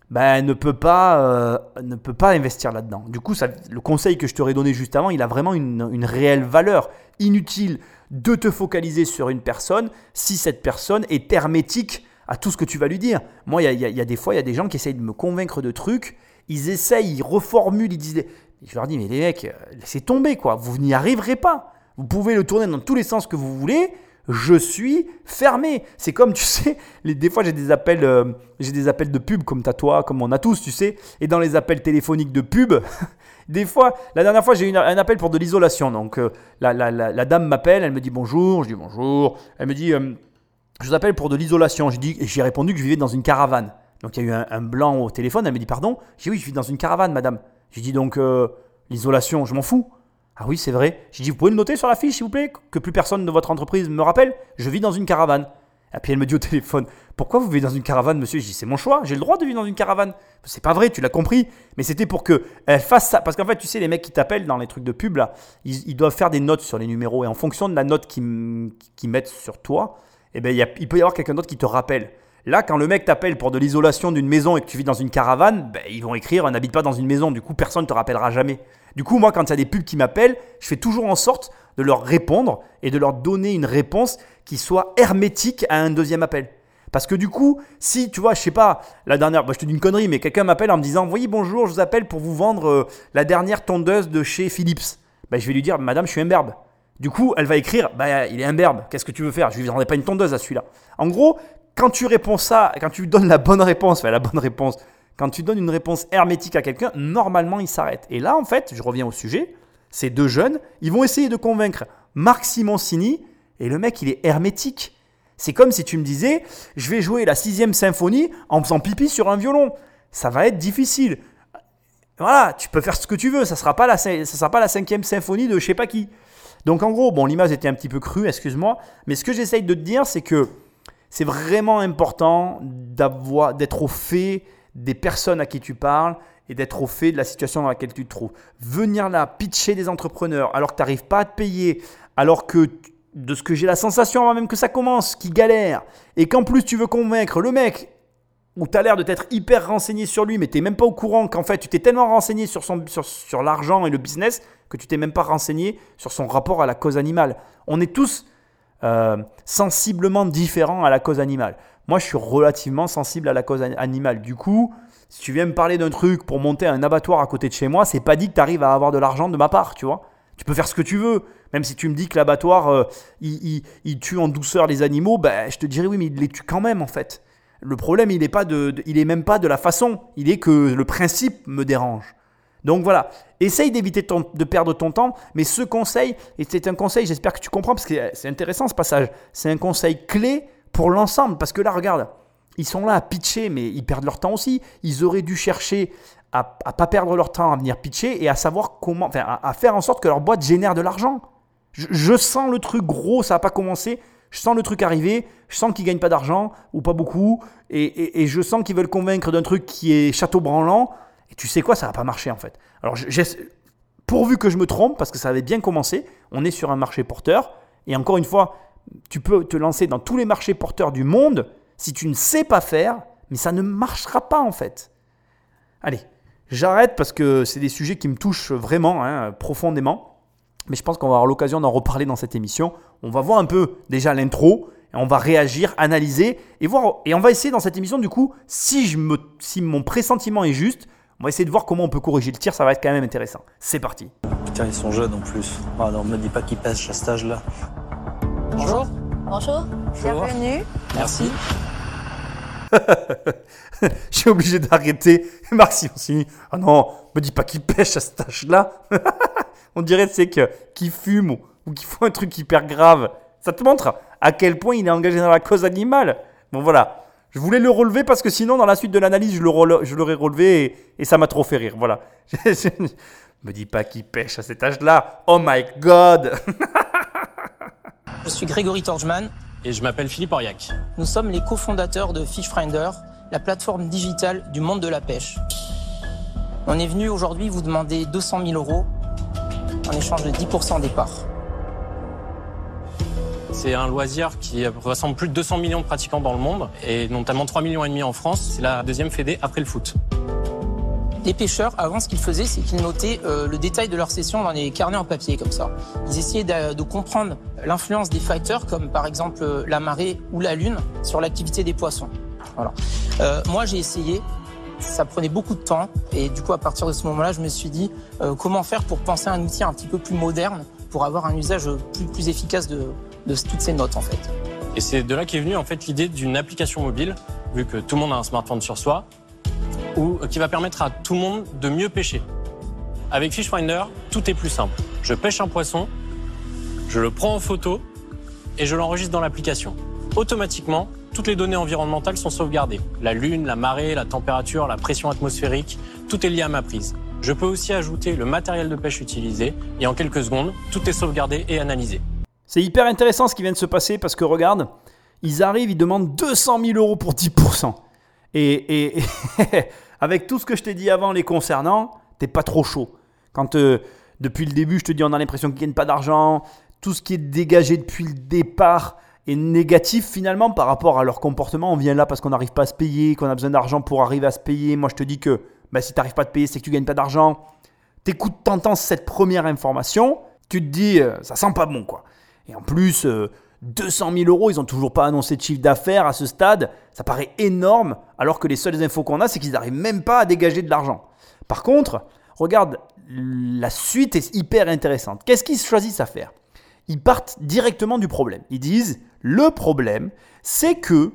ben, ne, peut pas, euh, ne peut pas investir là-dedans. Du coup, le conseil que je t'aurais donné juste avant, il a vraiment une, réelle valeur. Inutile de te focaliser sur une personne si cette personne est hermétique à tout ce que tu vas lui dire. Moi, il y a, des fois, il y a des gens qui essayent de me convaincre de trucs. Ils essayent, ils reformulent, ils disent je leur dis, mais les mecs, euh, laissez tomber, quoi. Vous n'y arriverez pas. Vous pouvez le tourner dans tous les sens que vous voulez. Je suis fermé. C'est comme, tu sais, les, des fois j'ai des appels, euh, des appels de pub comme t'as toi, comme on a tous, tu sais. Et dans les appels téléphoniques de pub, des fois, la dernière fois j'ai eu un appel pour de l'isolation. Donc euh, la, la, la, dame m'appelle, elle me dit bonjour, je dis bonjour. Elle me dit, je vous appelle pour de l'isolation. J'ai répondu que je vivais dans une caravane. Donc il y a eu un, un blanc au téléphone. Elle me dit pardon? J'ai dit oui, je vis dans une caravane, madame. J'ai dit donc euh, l'isolation, je m'en fous. Ah oui, c'est vrai. J'ai dit, vous pouvez le noter sur la fiche, s'il vous plaît, que plus personne de votre entreprise me rappelle. Je vis dans une caravane. Et puis elle me dit au téléphone, pourquoi vous vivez dans une caravane, monsieur? J'ai dit, c'est mon choix, j'ai le droit de vivre dans une caravane. C'est pas vrai, tu l'as compris. Mais c'était pour que elle fasse ça. Parce qu'en fait, tu sais, les mecs qui t'appellent dans les trucs de pub, ils, doivent faire des notes sur les numéros. Et en fonction de la note qu'ils mettent sur toi, eh ben, il peut y avoir quelqu'un d'autre qui te rappelle. Là, quand le mec t'appelle pour de l'isolation d'une maison et que tu vis dans une caravane, ben, ils vont écrire n'habite pas dans une maison. Du coup, personne ne te rappellera jamais. Du coup, moi, quand il y a des pubs qui m'appellent, je fais toujours en sorte de leur répondre et de leur donner une réponse qui soit hermétique à un deuxième appel. Parce que du coup, si tu vois, je sais pas, la dernière, bah, je te dis une connerie, mais quelqu'un m'appelle en me disant Oui, bonjour, je vous appelle pour vous vendre euh, la dernière tondeuse de chez Philips. Ben, je vais lui dire Madame, je suis imberbe. Du coup, elle va écrire Bah, il est imberbe, qu'est-ce que tu veux faire? Je lui vendrai pas une tondeuse à celui-là. En gros, quand tu réponds ça, quand tu donnes la bonne réponse, enfin la bonne réponse, quand tu donnes une réponse hermétique à quelqu'un, normalement il s'arrête. Et là, en fait, je reviens au sujet, ces deux jeunes, ils vont essayer de convaincre Marc Simoncini, et le mec, il est hermétique. C'est comme si tu me disais, je vais jouer la sixième symphonie en faisant pipi sur un violon. Ça va être difficile. Voilà, tu peux faire ce que tu veux, ça sera pas la, sera pas la cinquième symphonie de je sais pas qui. Donc en gros, bon, l'image était un petit peu crue, excuse-moi, mais ce que j'essaye de te dire, c'est que c'est vraiment important d'être au fait des personnes à qui tu parles et d'être au fait de la situation dans laquelle tu te trouves. Venir là, pitcher des entrepreneurs alors que tu n'arrives pas à te payer, alors que de ce que j'ai la sensation avant même que ça commence, qui galère, et qu'en plus tu veux convaincre le mec où tu as l'air de t'être hyper renseigné sur lui, mais tu n'es même pas au courant qu'en fait tu t'es tellement renseigné sur, sur l'argent et le business que tu t'es même pas renseigné sur son rapport à la cause animale. On est tous euh, sensiblement différents à la cause animale. Moi, je suis relativement sensible à la cause animale. Du coup, si tu viens me parler d'un truc pour monter un abattoir à côté de chez moi, c'est pas dit que tu arrives à avoir de l'argent de ma part, tu vois. Tu peux faire ce que tu veux. Même si tu me dis que l'abattoir, euh, il, tue en douceur les animaux, ben, je te dirais oui, mais il les tue quand même en fait. Le problème, il n'est pas de, il est même pas de la façon. Il est que le principe me dérange. Donc voilà, essaye d'éviter de perdre ton temps, mais ce conseil, et c'est un conseil, j'espère que tu comprends, parce que c'est intéressant ce passage, c'est un conseil clé pour l'ensemble, parce que là, regarde, ils sont là à pitcher, mais ils perdent leur temps aussi. Ils auraient dû chercher à ne pas perdre leur temps à venir pitcher et à savoir comment, enfin, à, faire en sorte que leur boîte génère de l'argent. Je, sens le truc gros, ça n'a pas commencé. Je sens le truc arriver, je sens qu'ils gagnent pas d'argent ou pas beaucoup, et, et je sens qu'ils veulent convaincre d'un truc qui est château branlant. Tu sais quoi, ça va pas marcher en fait. Alors, pourvu que je me trompe, parce que ça avait bien commencé, on est sur un marché porteur. Et encore une fois, tu peux te lancer dans tous les marchés porteurs du monde si tu ne sais pas faire, mais ça ne marchera pas en fait. Allez, j'arrête parce que c'est des sujets qui me touchent vraiment, hein, profondément. Mais je pense qu'on va avoir l'occasion d'en reparler dans cette émission. On va voir un peu déjà l'intro, on va réagir, analyser, et voir. Et on va essayer dans cette émission, du coup, si, je me, si mon pressentiment est juste, on va essayer de voir comment on peut corriger le tir, ça va être quand même intéressant. C'est parti. Putain, ils sont jeunes en plus. Ah non, me dis pas qu'ils pêchent à cet âge-là. Bonjour. Bonjour. Bienvenue. Merci. Je suis obligé d'arrêter. Marc Simoncini, ah non, me dis pas qu'ils pêchent à cet âge-là. on dirait c'est que qu'ils fument ou qu'ils font un truc hyper grave. Ça te montre à quel point il est engagé dans la cause animale. Bon voilà, je voulais le relever parce que sinon, dans la suite de l'analyse, je l'aurais relevé et, ça m'a trop fait rire. Voilà. Me dis pas qu'il pêche à cet âge-là. Oh my god Je suis Grégory Torgman. Et je m'appelle Philippe Auriac. Nous sommes les cofondateurs de Fishfinder, la plateforme digitale du monde de la pêche. On est venu aujourd'hui vous demander 200 000 euros en échange de 10% des parts. C'est un loisir qui rassemble plus de 200 millions de pratiquants dans le monde et notamment 3 millions et demi en France. C'est la deuxième fédé après le foot. Les pêcheurs, avant, ce qu'ils faisaient, c'est qu'ils notaient euh, le détail de leur session dans des carnets en papier, comme ça. Ils essayaient de, comprendre l'influence des facteurs, comme par exemple euh, la marée ou la lune, sur l'activité des poissons. Euh, moi, j'ai essayé. Ça prenait beaucoup de temps. Et du coup, à partir de ce moment-là, je me suis dit comment faire pour penser à un outil un petit peu plus moderne, pour avoir un usage plus efficace de, de toutes ces notes en fait. Et c'est de là qu'est venue en fait l'idée d'une application mobile, vu que tout le monde a un smartphone sur soi, ou qui va permettre à tout le monde de mieux pêcher. Avec Fishfinder, tout est plus simple. Je pêche un poisson, je le prends en photo et je l'enregistre dans l'application. Automatiquement, toutes les données environnementales sont sauvegardées. La lune, la marée, la température, la pression atmosphérique, tout est lié à ma prise. Je peux aussi ajouter le matériel de pêche utilisé et en quelques secondes, tout est sauvegardé et analysé. C'est hyper intéressant ce qui vient de se passer parce que regarde, ils arrivent, ils demandent 200 000 euros pour 10%. Et, avec tout ce que je t'ai dit avant les concernant, t'es pas trop chaud. Quand euh, depuis le début, je te dis, on a l'impression qu'ils gagnent pas d'argent, tout ce qui est dégagé depuis le départ est négatif finalement par rapport à leur comportement. On vient là parce qu'on n'arrive pas à se payer, qu'on a besoin d'argent pour arriver à se payer. Moi, je te dis que bah, si tu n'arrives pas à te payer, c'est que tu gagnes pas d'argent. T'écoutes, t'entends cette première information, tu te dis, euh, ça sent pas bon quoi. Et en plus, 200 euh, 000 euros, ils n'ont toujours pas annoncé de chiffre d'affaires à ce stade. Ça paraît énorme, alors que les seules infos qu'on a, c'est qu'ils n'arrivent même pas à dégager de l'argent. Par contre, regarde, la suite est hyper intéressante. Qu'est-ce qu'ils choisissent à faire? Ils partent directement du problème. Ils disent, le problème, c'est que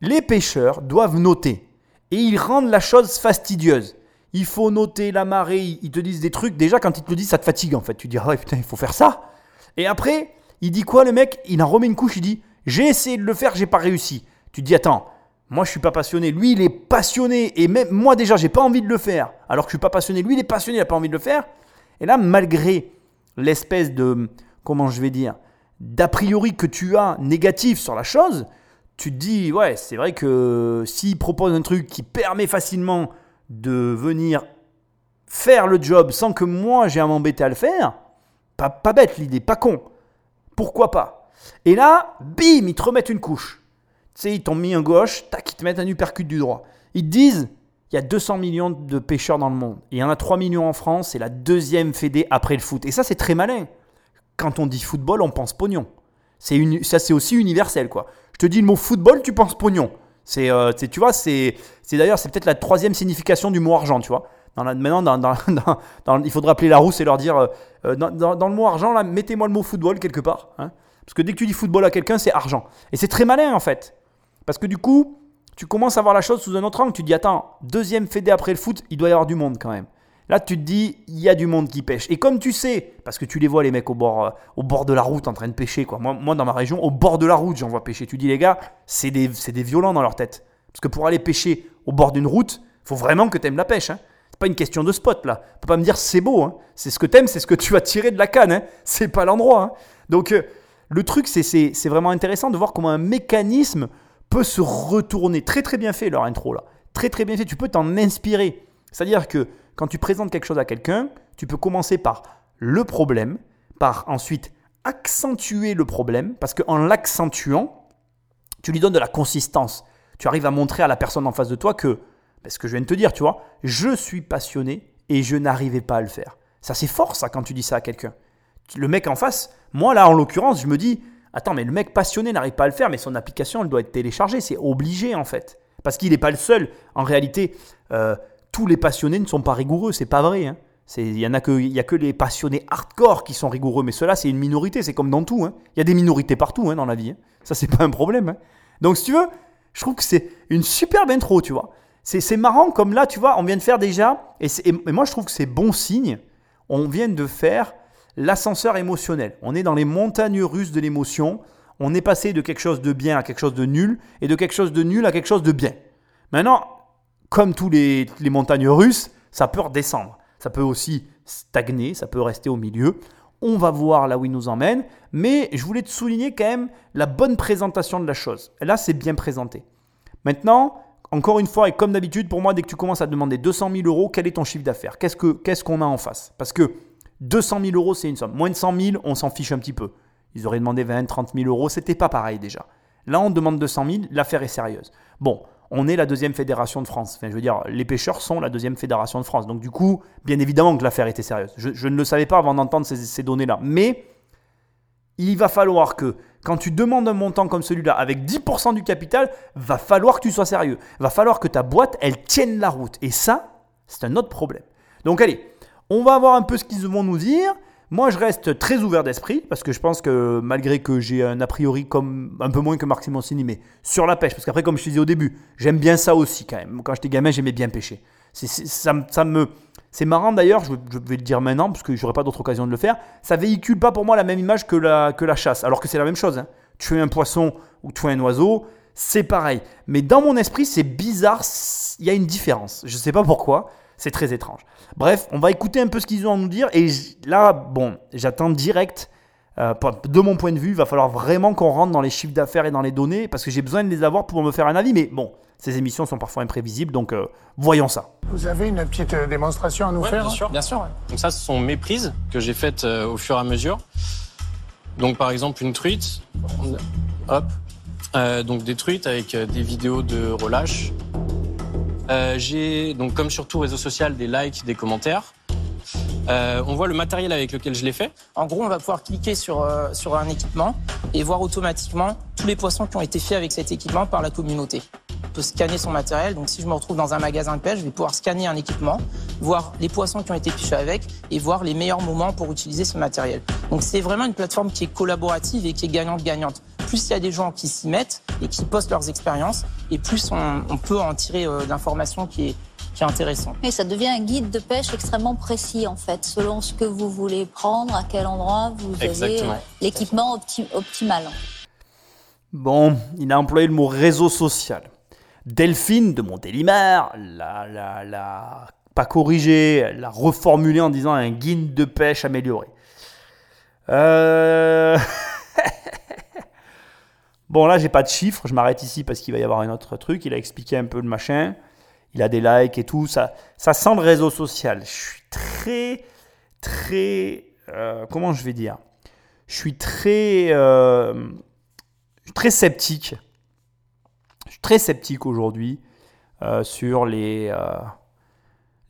les pêcheurs doivent noter. Et ils rendent la chose fastidieuse. Il faut noter la marée, ils te disent des trucs. Déjà, quand ils te le disent, ça te fatigue en fait. Tu dis, ah putain, il faut faire ça. Et après, il dit quoi le mec? Il en remet une couche, il dit J'ai essayé de le faire, j'ai pas réussi. Tu te dis, attends, moi je suis pas passionné, lui il est passionné, et même moi déjà j'ai pas envie de le faire, alors que je suis pas passionné, lui il est passionné, il a pas envie de le faire. Et là, malgré l'espèce de, comment je vais dire, d'a priori que tu as négatif sur la chose, tu te dis, ouais, c'est vrai que s'il propose un truc qui permet facilement de venir faire le job sans que moi j'ai à m'embêter à le faire, pas, pas bête l'idée, pas con. Pourquoi pas? Et là, bim, ils te remettent une couche. Tu sais, ils t'ont mis un gauche, tac, ils te mettent un uppercut du droit. Ils te disent, il y a 200 millions de pêcheurs dans le monde. Il y en a 3 millions en France, c'est la deuxième fédé après le foot. Et ça, c'est très malin. Quand on dit football, on pense pognon. C'est ça, c'est aussi universel, quoi. Je te dis le mot football, tu penses pognon. C'est, euh, tu vois, c'est, d'ailleurs, c'est peut-être la troisième signification du mot argent, tu vois. Maintenant, dans, dans- dans- il faudrait appeler la rousse et leur dire, euh, dans, dans- le mot argent, mettez-moi le mot football quelque part. hein. Parce que dès que tu dis football à quelqu'un, c'est argent. Et c'est très malin, en fait. Parce que du coup, tu commences à voir la chose sous un autre angle. Tu te dis, attends, deuxième fédé après le foot, il doit y avoir du monde quand même. Là, tu te dis, il y a du monde qui pêche. Et comme tu sais, parce que tu les vois, les mecs au bord, euh, au bord de la route en train de pêcher, quoi. Moi, dans ma région, au bord de la route, j'en vois pêcher. Tu dis, les gars, c'est des, des violents dans leur tête. Parce que pour aller pêcher au bord d'une route, faut vraiment que tu aimes la pêche. Hein. Pas une question de spot, là. Tu peux pas me dire c'est beau. Hein. C'est ce que t'aimes, c'est ce que tu vas tirer de la canne. Hein. C'est pas l'endroit. Hein. Donc, euh, le truc, c'est, vraiment intéressant de voir comment un mécanisme peut se retourner. Très très bien fait leur intro là. Très très bien fait. Tu peux t'en inspirer. C'est-à-dire que quand tu présentes quelque chose à quelqu'un, tu peux commencer par le problème, par ensuite accentuer le problème, parce qu'en l'accentuant, tu lui donnes de la consistance. Tu arrives à montrer à la personne en face de toi que, ce que je viens de te dire, tu vois, je suis passionné et je n'arrivais pas à le faire. Ça c'est fort ça quand tu dis ça à quelqu'un. Le mec en face, moi là en l'occurrence, je me dis, attends mais le mec passionné n'arrive pas à le faire, mais son application elle doit être téléchargée, c'est obligé en fait. Parce qu'il n'est pas le seul. En réalité, euh, tous les passionnés ne sont pas rigoureux, c'est pas vrai. hein. Il y en a que, y a que les passionnés hardcore qui sont rigoureux, mais cela c'est une minorité, c'est comme dans tout. hein. Il y a des minorités partout hein, dans la vie. Ça c'est pas un problème. Donc si tu veux, je trouve que c'est une superbe intro, tu vois. C'est marrant comme là, tu vois, on vient de faire déjà, et, moi je trouve que c'est bon signe, on vient de faire l'ascenseur émotionnel. On est dans les montagnes russes de l'émotion, on est passé de quelque chose de bien à quelque chose de nul, et de quelque chose de nul à quelque chose de bien. Maintenant, comme tous les, les montagnes russes, ça peut redescendre. Ça peut aussi stagner, ça peut rester au milieu. On va voir là où il nous emmène, mais je voulais te souligner quand même la bonne présentation de la chose. Là, c'est bien présenté. Maintenant, encore une fois, et comme d'habitude, pour moi, dès que tu commences à demander 200 000 euros, quel est ton chiffre d'affaires Qu'est-ce que- qu'est-ce qu'on a en face Parce que 200 000 euros, c'est une somme. Moins de 100 000, on s'en fiche un petit peu. Ils auraient demandé 20, 30 000 euros, c'était pas pareil déjà. Là, on demande 200 000, l'affaire est sérieuse. Bon, on est la deuxième fédération de France. Enfin, je veux dire, les pêcheurs sont la deuxième fédération de France. Donc, du coup, bien évidemment que l'affaire était sérieuse. Je, ne le savais pas avant d'entendre ces, ces données-là. Mais il va falloir que, quand tu demandes un montant comme celui-là, avec 10% du capital, va falloir que tu sois sérieux. Va falloir que ta boîte, elle tienne la route. Et ça, c'est un autre problème. Donc, allez, on va voir un peu ce qu'ils vont nous dire. Moi, je reste très ouvert d'esprit parce que je pense que malgré que j'ai un a priori comme un peu moins que Marc Simoncini, mais sur la pêche, parce qu'après, comme je te disais au début, j'aime bien ça aussi quand même. Quand j'étais gamin, j'aimais bien pêcher. Ça me, c'est marrant d'ailleurs, je, vais le dire maintenant parce que j'aurai pas d'autre occasion de le faire. Ça véhicule pas pour moi la même image que la, chasse, alors que c'est la même chose. hein. Tuer un poisson ou tuer un oiseau, c'est pareil. Mais dans mon esprit, c'est bizarre. Il y a une différence. Je sais pas pourquoi. C'est très étrange. Bref, on va écouter un peu ce qu'ils ont à nous dire. Et là, bon, j'attends direct. euh, de mon point de vue, il va falloir vraiment qu'on rentre dans les chiffres d'affaires et dans les données parce que j'ai besoin de les avoir pour me faire un avis. Mais bon, ces émissions sont parfois imprévisibles, donc euh, voyons ça. Vous avez une petite euh, démonstration à nous Ouais, faire bien sûr. Bien sûr. ouais. Donc ça, ce sont mes prises que j'ai faites euh, au fur et à mesure. Donc par exemple une truite, on- hop, Euh, donc des truites avec des vidéos de relâche. Euh, j'ai donc comme sur tout réseau social des likes, des commentaires. Euh, on voit le matériel avec lequel je l'ai fait. En gros, on va pouvoir cliquer sur, euh, sur un équipement et voir automatiquement tous les poissons qui ont été faits avec cet équipement par la communauté. On peut scanner son matériel. Donc, si je me retrouve dans un magasin de pêche, je vais pouvoir scanner un équipement, voir les poissons qui ont été pêchés avec et voir les meilleurs moments pour utiliser ce matériel. Donc, c'est vraiment une plateforme qui est collaborative et qui est gagnante-gagnante. Plus il y a des gens qui s'y mettent et qui postent leurs expériences, et plus on, on peut en tirer euh, d'informations qui est, qui est intéressant. Et ça devient un guide de pêche extrêmement précis en fait, selon ce que vous voulez prendre, à quel endroit vous avez Exactement. euh, l'équipement opti- optimal. Bon, il a employé le mot réseau social. Delphine de Montélimar l'a, l'a, l'a pas corrigé, l'a reformulé en disant un guide de pêche amélioré. Euh... bon, là, j'ai pas de chiffres, je m'arrête ici parce qu'il va y avoir un autre truc. Il a expliqué un peu le machin, il a des likes et tout. Ça, ça sent le réseau social. Je suis très, très. euh, comment je vais dire? Je suis très. euh, très sceptique. Très sceptique aujourd'hui euh, sur les, euh,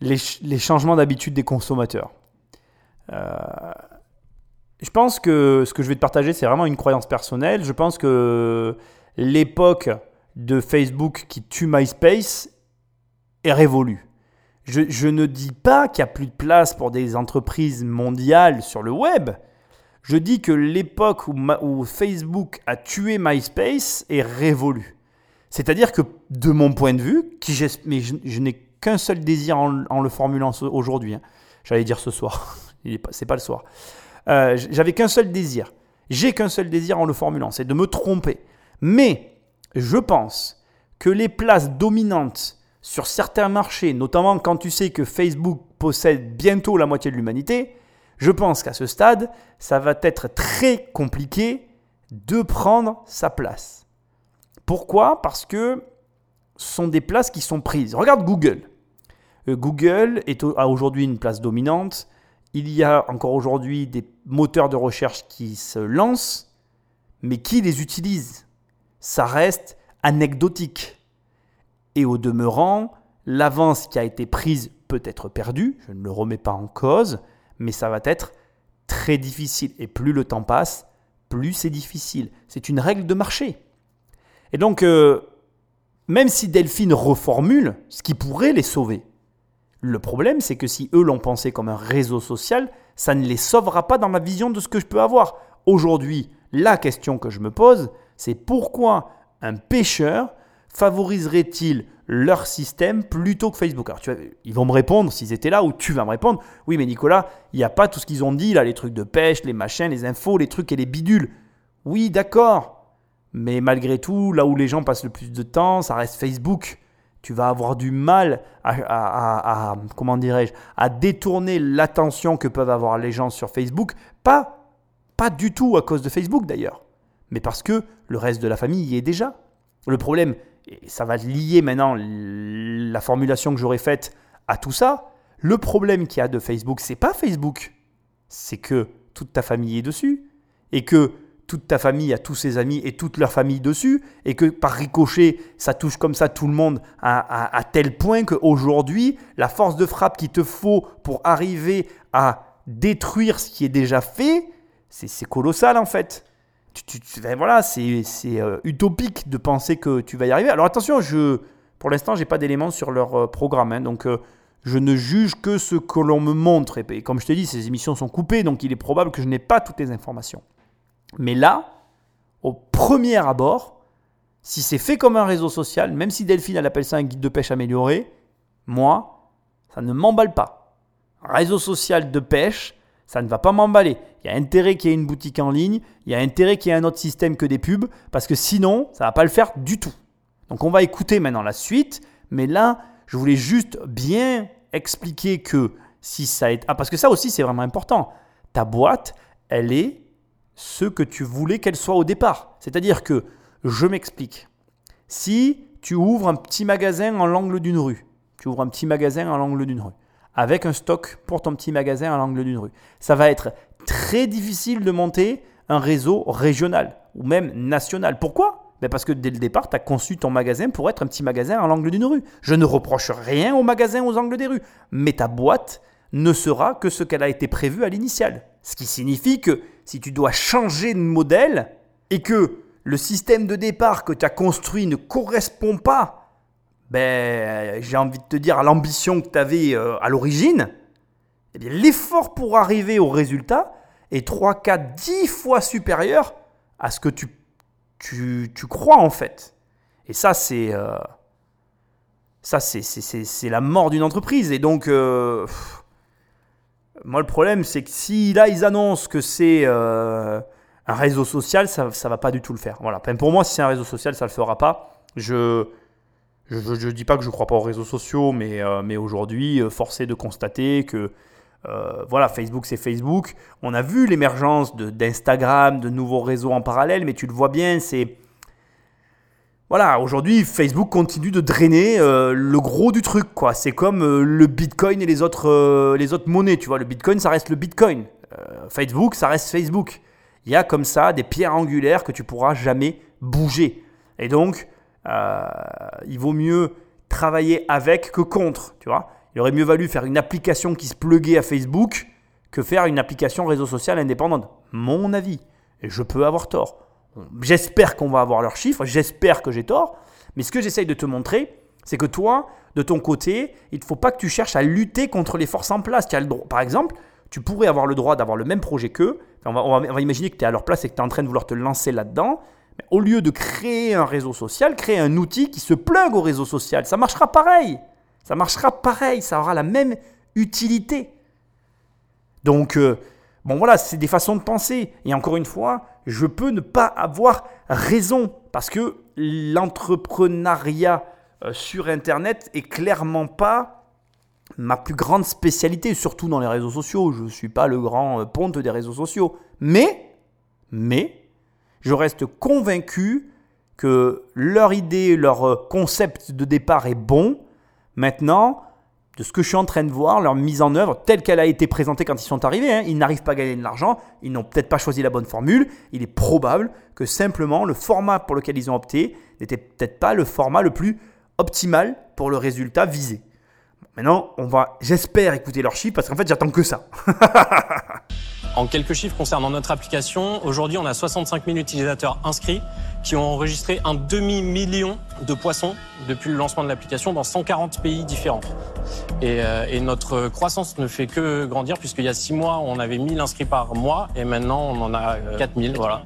les, ch- les changements d'habitude des consommateurs. Euh, je pense que ce que je vais te partager, c'est vraiment une croyance personnelle. Je pense que l'époque de Facebook qui tue MySpace est révolue. Je, ne dis pas qu'il n'y a plus de place pour des entreprises mondiales sur le web. Je dis que l'époque où Facebook a tué MySpace est révolue. C'est-à-dire que, de mon point de vue, mais je, n'ai qu'un seul désir en, le formulant aujourd'hui. hein. J'allais dire ce soir. C'est pas le soir. Euh, J'avais qu'un seul désir. J'ai qu'un seul désir en le formulant, c'est de me tromper. Mais je pense que les places dominantes sur certains marchés, notamment quand tu sais que Facebook possède bientôt la moitié de l'humanité, je pense qu'à ce stade, ça va être très compliqué de prendre sa place. Pourquoi Parce que ce sont des places qui sont prises. Regarde Google. Euh, Google est a aujourd'hui une place dominante. Il y a encore aujourd'hui des moteurs de recherche qui se lancent, mais qui les utilise Ça reste anecdotique. Et au demeurant, l'avance qui a été prise peut être perdue, je ne le remets pas en cause, mais ça va être très difficile. Et plus le temps passe, plus c'est difficile. C'est une règle de marché. Et donc, euh, même si Delphine reformule, ce qui pourrait les sauver, le problème, c'est que si eux l'ont pensé comme un réseau social, ça ne les sauvera pas dans ma vision de ce que je peux avoir. Aujourd'hui, la question que je me pose, c'est pourquoi un pêcheur favoriserait-il leur système plutôt que Facebook? Alors, tu ils vont me répondre s'ils étaient là, ou tu vas me répondre, oui, mais Nicolas, il n'y a pas tout ce qu'ils ont dit, là, les trucs de pêche, les machins, les infos, les trucs et les bidules. Oui, d'accord. Mais malgré tout, là où les gens passent le plus de temps, ça reste Facebook. Tu vas avoir du mal à, comment dirais-je, à détourner l'attention que peuvent avoir les gens sur Facebook. Pas, pas du tout à cause de Facebook d'ailleurs, mais parce que le reste de la famille y est déjà. Le problème, et ça va lier maintenant la formulation que j'aurais faite à tout ça. Le problème qu'il y a de Facebook, c'est pas Facebook, c'est que toute ta famille est dessus et que toute ta famille a tous ses amis et toute leur famille dessus, et que par ricochet, ça touche comme ça tout le monde à, à- à tel point qu'aujourd'hui, la force de frappe qu'il te faut pour arriver à détruire ce qui est déjà fait, c'est colossal en fait. Tu, tu- ben voilà, c'est c'est, euh, utopique de penser que tu vas y arriver. Alors attention, je, pour l'instant, j'ai pas d'éléments sur leur euh, programme, hein, donc euh, je ne juge que ce que l'on me montre. Et, et comme je t'ai dit, ces émissions sont coupées, donc il est probable que je n'ai pas toutes les informations. Mais là, au premier abord, si c'est fait comme un réseau social, même si Delphine elle appelle ça un guide de pêche amélioré, moi, ça ne m'emballe pas. Réseau social de pêche, ça ne va pas m'emballer. Il y a intérêt qu'il y ait une boutique en ligne, il y a intérêt qu'il y ait un autre système que des pubs, parce que sinon, ça va pas le faire du tout. Donc on va écouter maintenant la suite, mais là, je voulais juste bien expliquer que si ça est... Ah, parce que ça aussi, c'est vraiment important. Ta boîte, elle est ce que tu voulais qu'elle soit au départ. C'est-à-dire que, je m'explique, si tu ouvres un petit magasin en l'angle d'une rue, tu ouvres un petit magasin en l'angle d'une rue, avec un stock pour ton petit magasin à l'angle d'une rue, ça va être très difficile de monter un réseau régional ou même national. Pourquoi? Ben Parce que dès le départ, tu as conçu ton magasin pour être un petit magasin à l'angle d'une rue. Je ne reproche rien aux magasins aux angles des rues, mais ta boîte ne sera que ce qu'elle a été prévue à l'initiale. Ce qui signifie que si tu dois changer de modèle et que le système de départ que tu as construit ne correspond pas, ben, j'ai envie de te dire, à l'ambition que tu avais euh, à l'origine, eh l'effort pour arriver au résultat est 3, 4, 10 fois supérieur à ce que tu, crois en fait. Et ça, c'est euh, la mort d'une entreprise. Et donc, euh, moi, le problème, c'est que si là, ils annoncent que c'est euh, Un réseau social, ça ne va pas du tout le faire. Voilà. Enfin, pour moi, si c'est un réseau social, ça ne le fera pas. Je je ne dis pas que je ne crois pas aux réseaux sociaux, mais, euh, mais aujourd'hui, euh, forcé de constater que voilà, Facebook, c'est Facebook. On a vu l'émergence d'Instagram, de, nouveaux réseaux en parallèle, mais tu le vois bien, c'est. Voilà, aujourd'hui, Facebook continue de drainer le gros du truc, quoi. C'est comme le Bitcoin et les autres, les autres monnaies, tu vois. Le Bitcoin, ça reste le Bitcoin. Facebook, ça reste Facebook. Il y a comme ça des pierres angulaires que tu pourras jamais bouger. Et donc, euh, il vaut mieux travailler avec que contre, tu vois. Il aurait mieux valu faire une application qui se pluguait à Facebook que faire une application réseau social indépendante. Mon avis. Et je peux avoir tort. J'espère qu'on va avoir leurs chiffres, j'espère que j'ai tort. Mais ce que j'essaye de te montrer, c'est que toi, de ton côté, il ne faut pas que tu cherches à lutter contre les forces en place. Tu as le droit, par exemple, tu pourrais avoir le droit d'avoir le même projet qu'eux. On va, on imaginer que tu es à leur place et que tu es en train de vouloir te lancer là-dedans au lieu de créer un réseau social, créer un outil qui se plug au réseau social. Ça marchera pareil. Ça marchera pareil. Ça aura la même utilité. Donc, euh, bon voilà, c'est des façons de penser. Et encore une fois, je peux ne pas avoir raison parce que l'entrepreneuriat euh, sur Internet est clairement pas ma plus grande spécialité, surtout dans les réseaux sociaux. Je ne suis pas le grand euh, ponte des réseaux sociaux. Mais, mais, je reste convaincu que leur idée, leur euh, concept de départ est bon. Maintenant, de ce que je suis en train de voir, leur mise en œuvre, telle qu'elle a été présentée quand ils sont arrivés, hein, ils n'arrivent pas à gagner de l'argent, ils n'ont peut-être pas choisi la bonne formule, il est probable que simplement le format pour lequel ils ont opté n'était peut-être pas le format le plus optimal pour le résultat visé. Maintenant, on va, j'espère, écouter leurs chiffres parce qu'en fait, j'attends que ça. En quelques chiffres concernant notre application, aujourd'hui on a 65 000 utilisateurs inscrits qui ont enregistré un demi-million de poissons depuis le lancement de l'application dans 140 pays différents. Euh, et, notre croissance ne fait que grandir puisqu'il y a 6 mois on avait 1000 inscrits par mois et maintenant on en a 4000. Euh, voilà.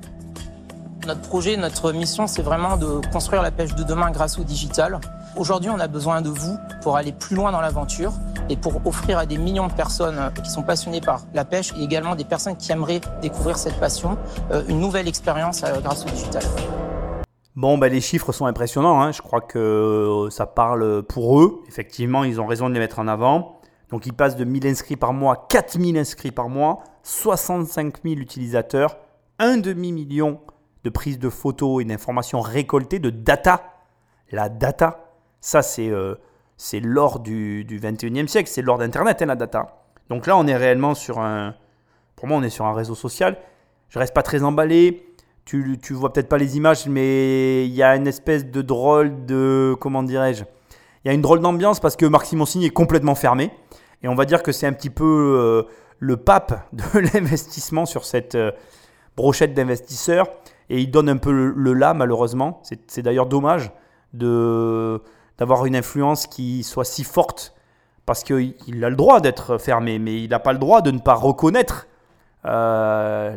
Notre projet, notre mission, c'est vraiment de construire la pêche de demain grâce au digital. Aujourd'hui, on a besoin de vous pour aller plus loin dans l'aventure et pour offrir à des millions de personnes euh, qui sont passionnées par la pêche et également des personnes qui aimeraient découvrir cette passion, euh, une nouvelle expérience euh, grâce au digital. Bon, ben, les chiffres sont impressionnants. Hein. Je crois que ça parle pour eux. Effectivement, ils ont raison de les mettre en avant. Donc, ils passent de 1000 inscrits par mois, 4000 inscrits par mois, 65 000 utilisateurs, un demi-million de prises de photos et d'informations récoltées, de data. La data, ça, c'est c'est l'or du, du 21e siècle, c'est l'or d'Internet, hein, la data. Donc là, on est réellement sur un. Pour moi, on est sur un réseau social. Je reste pas très emballé. Tu, tu vois peut-être pas les images, mais il y a une espèce de drôle de. Comment dirais-je Il y a une drôle d'ambiance parce que Marc Simoncini est complètement fermé. Et on va dire que c'est un petit peu euh, le pape de l'investissement sur cette euh, brochette d'investisseurs. Et il donne un peu le, le là, malheureusement. C'est d'ailleurs dommage de d'avoir une influence qui soit si forte, parce qu'il a le droit d'être fermé, mais il n'a pas le droit de ne pas reconnaître euh,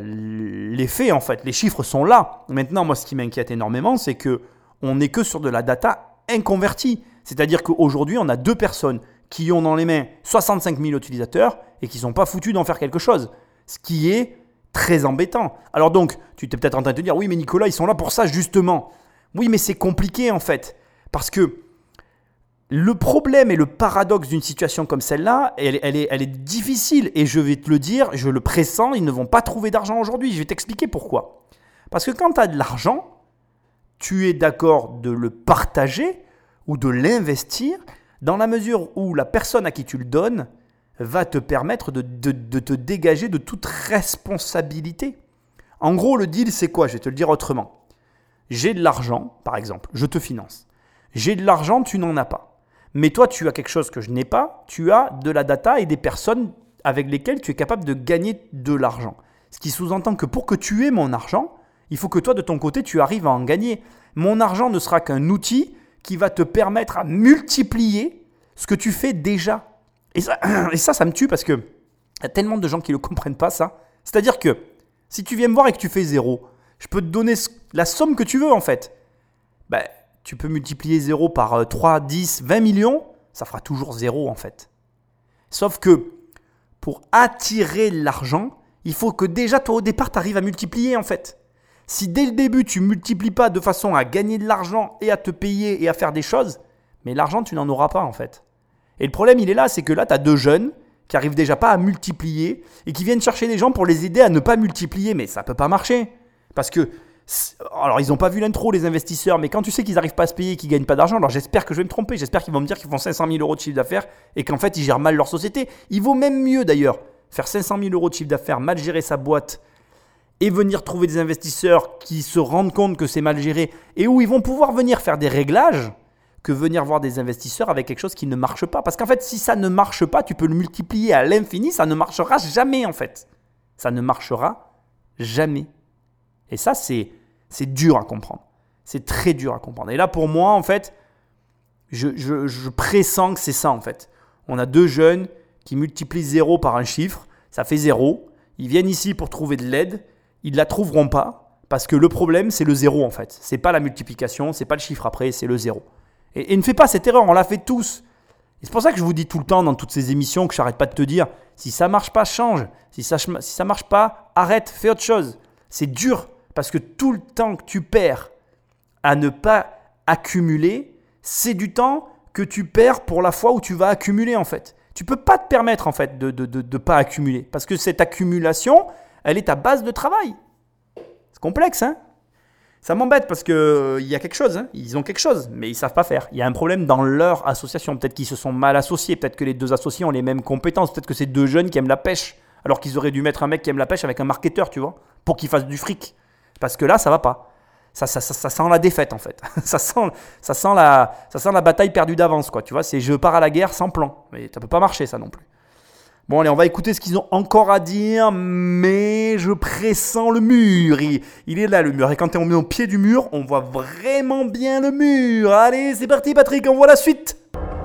les faits, en fait. Les chiffres sont là. Maintenant, moi, ce qui m'inquiète énormément, c'est que on n'est que sur de la data inconvertie. C'est-à-dire qu'aujourd'hui, on a deux personnes qui ont dans les mains 65 000 utilisateurs et qui ne sont pas foutus d'en faire quelque chose. Ce qui est très embêtant. Alors donc, tu t'es peut-être en train de te dire, oui, mais Nicolas, ils sont là pour ça, justement. Oui, mais c'est compliqué, en fait. Parce que le problème et le paradoxe d'une situation comme celle-là, elle, est, difficile. Et je vais te le dire, je le pressens, ils ne vont pas trouver d'argent aujourd'hui. Je vais t'expliquer pourquoi. Parce que quand tu as de l'argent, tu es d'accord de le partager ou de l'investir dans la mesure où la personne à qui tu le donnes va te permettre de, de te dégager de toute responsabilité. En gros, le deal, c'est quoi? Je vais te le dire autrement. J'ai de l'argent, par exemple, je te finance. J'ai de l'argent, tu n'en as pas. Mais toi, tu as quelque chose que je n'ai pas, tu as de la data et des personnes avec lesquelles tu es capable de gagner de l'argent. Ce qui sous-entend que pour que tu aies mon argent, il faut que toi, de ton côté, tu arrives à en gagner. Mon argent ne sera qu'un outil qui va te permettre à multiplier ce que tu fais déjà. Et ça, ça, me tue parce que y a tellement de gens qui ne comprennent pas, ça. C'est-à-dire que si tu viens me voir et que tu fais zéro, je peux te donner la somme que tu veux, en fait. Ben, tu peux multiplier 0 par 3, 10, 20 millions, ça fera toujours 0 en fait. Sauf que pour attirer l'argent, Il faut que déjà, toi, au départ, tu arrives à multiplier, en fait. Si dès le début, tu multiplies pas de façon à gagner de l'argent et à te payer et à faire des choses, mais l'argent, tu n'en auras pas, en fait. Et le problème, il est là, c'est que là, tu as deux jeunes qui arrivent déjà pas à multiplier et qui viennent chercher des gens pour les aider à ne pas multiplier. Mais ça peut pas marcher. Parce que, alors ils n'ont pas vu l'intro, les investisseurs, mais quand tu sais qu'ils n'arrivent pas à se payer, qu'ils gagnent pas d'argent, alors j'espère que je vais me tromper. J'espère qu'ils vont me dire qu'ils font 500 000 euros de chiffre d'affaires et qu'en fait ils gèrent mal leur société. Il vaut même mieux d'ailleurs faire 500 000 euros de chiffre d'affaires, mal gérer sa boîte et venir trouver des investisseurs qui se rendent compte que c'est mal géré et où ils vont pouvoir venir faire des réglages que venir voir des investisseurs avec quelque chose qui ne marche pas. Parce qu'en fait, si ça ne marche pas, tu peux le multiplier à l'infini, ça ne marchera jamais en fait. Ça ne marchera jamais. Et ça, c'est, c'est dur à comprendre. C'est très dur à comprendre. Et là, pour moi, en fait, je, pressens que c'est ça en fait. On a deux jeunes qui multiplient zéro par un chiffre, ça fait zéro. Ils viennent ici pour trouver de l'aide, ils ne la trouveront pas parce que le problème, c'est le zéro en fait. C'est pas la multiplication, c'est pas le chiffre après, c'est le zéro. Et, ne fais pas cette erreur, on l'a fait tous. Et c'est pour ça que je vous dis tout le temps dans toutes ces émissions que j'arrête pas de te dire, si ça marche pas, change. Si ça, si ça marche pas, arrête, fais autre chose. C'est dur parce que tout le temps que tu perds à ne pas accumuler, c'est du temps que tu perds pour la fois où tu vas accumuler en fait. Tu peux pas te permettre en fait de ne de, de, pas accumuler parce que cette accumulation, elle est ta base de travail. C'est complexe, hein ça m'embête parce que euh, y a quelque chose, hein. ils ont quelque chose, mais ils savent pas faire. Il y a un problème dans leur association. Peut-être qu'ils se sont mal associés, peut-être que les deux associés ont les mêmes compétences, peut-être que c'est deux jeunes qui aiment la pêche, alors qu'ils auraient dû mettre un mec qui aime la pêche avec un marketeur, tu vois, pour qu'il fasse du fric. Parce que là, ça va pas. Ça, ça, ça, sent la défaite en fait. ça, sent, ça, sent la, ça sent la bataille perdue d'avance, quoi. Tu vois, c'est je pars à la guerre sans plan. Mais ça peut pas marcher, ça non plus. Bon, allez, on va écouter ce qu'ils ont encore à dire, mais je pressens le mur. Il, est là, le mur. Et quand on est au pied du mur, on voit vraiment bien le mur. Allez, c'est parti, Patrick, on voit la suite.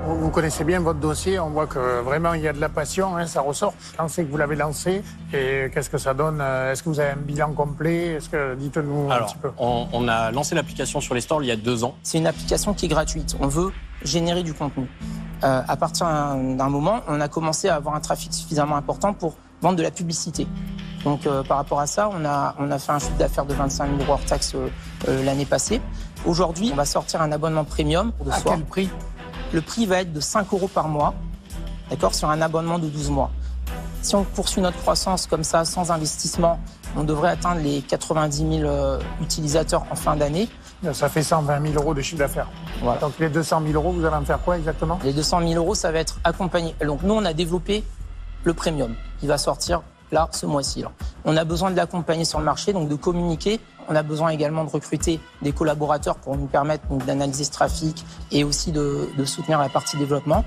Vous connaissez bien votre dossier, on voit que vraiment il y a de la passion, hein, ça ressort. Quand c'est que vous l'avez lancé et qu'est-ce que ça donne euh, Est-ce que vous avez un bilan complet? Est-ce que dites-nous un petit peu. On, on a lancé l'application sur les stores il y a deux ans. C'est une application qui est gratuite. On veut générer du contenu. Euh, à partir d'un moment, on a commencé à avoir un trafic suffisamment important pour vendre de la publicité. Donc euh, par rapport à ça, on a, on a fait un chiffre d'affaires de 25 000 euros hors taxe euh, l'année passée. Aujourd'hui, on va sortir un abonnement premium. De à quel prix? Le prix va être de 5 euros par mois, d'accord, sur un abonnement de 12 mois. Si on poursuit notre croissance comme ça, sans investissement, on devrait atteindre les 90 000 utilisateurs en fin d'année. Ça fait 120 000 euros de chiffre d'affaires. Donc les 200 000 euros, vous allez en faire quoi exactement? Les 200 000 euros, ça va être accompagné. Donc nous, on a développé le premium qui va sortir là ce mois-ci. On a besoin de l'accompagner sur le marché, donc de communiquer. On a besoin également de recruter des collaborateurs pour nous permettre d'analyser ce trafic et aussi de, de soutenir la partie développement.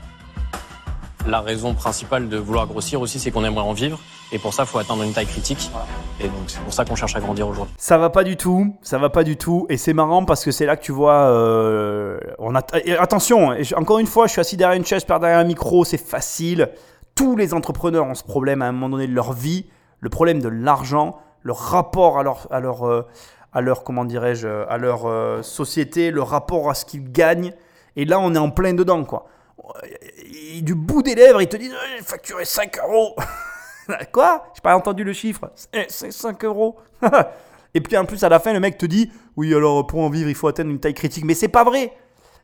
La raison principale de vouloir grossir aussi, c'est qu'on aimerait en vivre. Et pour ça, il faut atteindre une taille critique. Et donc, c'est pour ça qu'on cherche à grandir aujourd'hui. Ça va pas du tout. Ça va pas du tout. Et c'est marrant parce que c'est là que tu vois. Euh, on a, attention, encore une fois, je suis assis derrière une chaise, par derrière un micro, c'est facile. Tous les entrepreneurs ont ce problème à un moment donné de leur vie. Le problème de l'argent, le rapport à leur, à leur, euh, à leur comment dirais-je, à leur euh, société, le rapport à ce qu'ils gagnent. Et là, on est en plein dedans, quoi. Du bout des lèvres, ils te disent j'ai facturé 5 euros. Quoi? J'ai pas entendu le chiffre. C'est 5 euros. Et puis en plus, à la fin, le mec te dit Oui, alors pour en vivre, il faut atteindre une taille critique. Mais c'est pas vrai.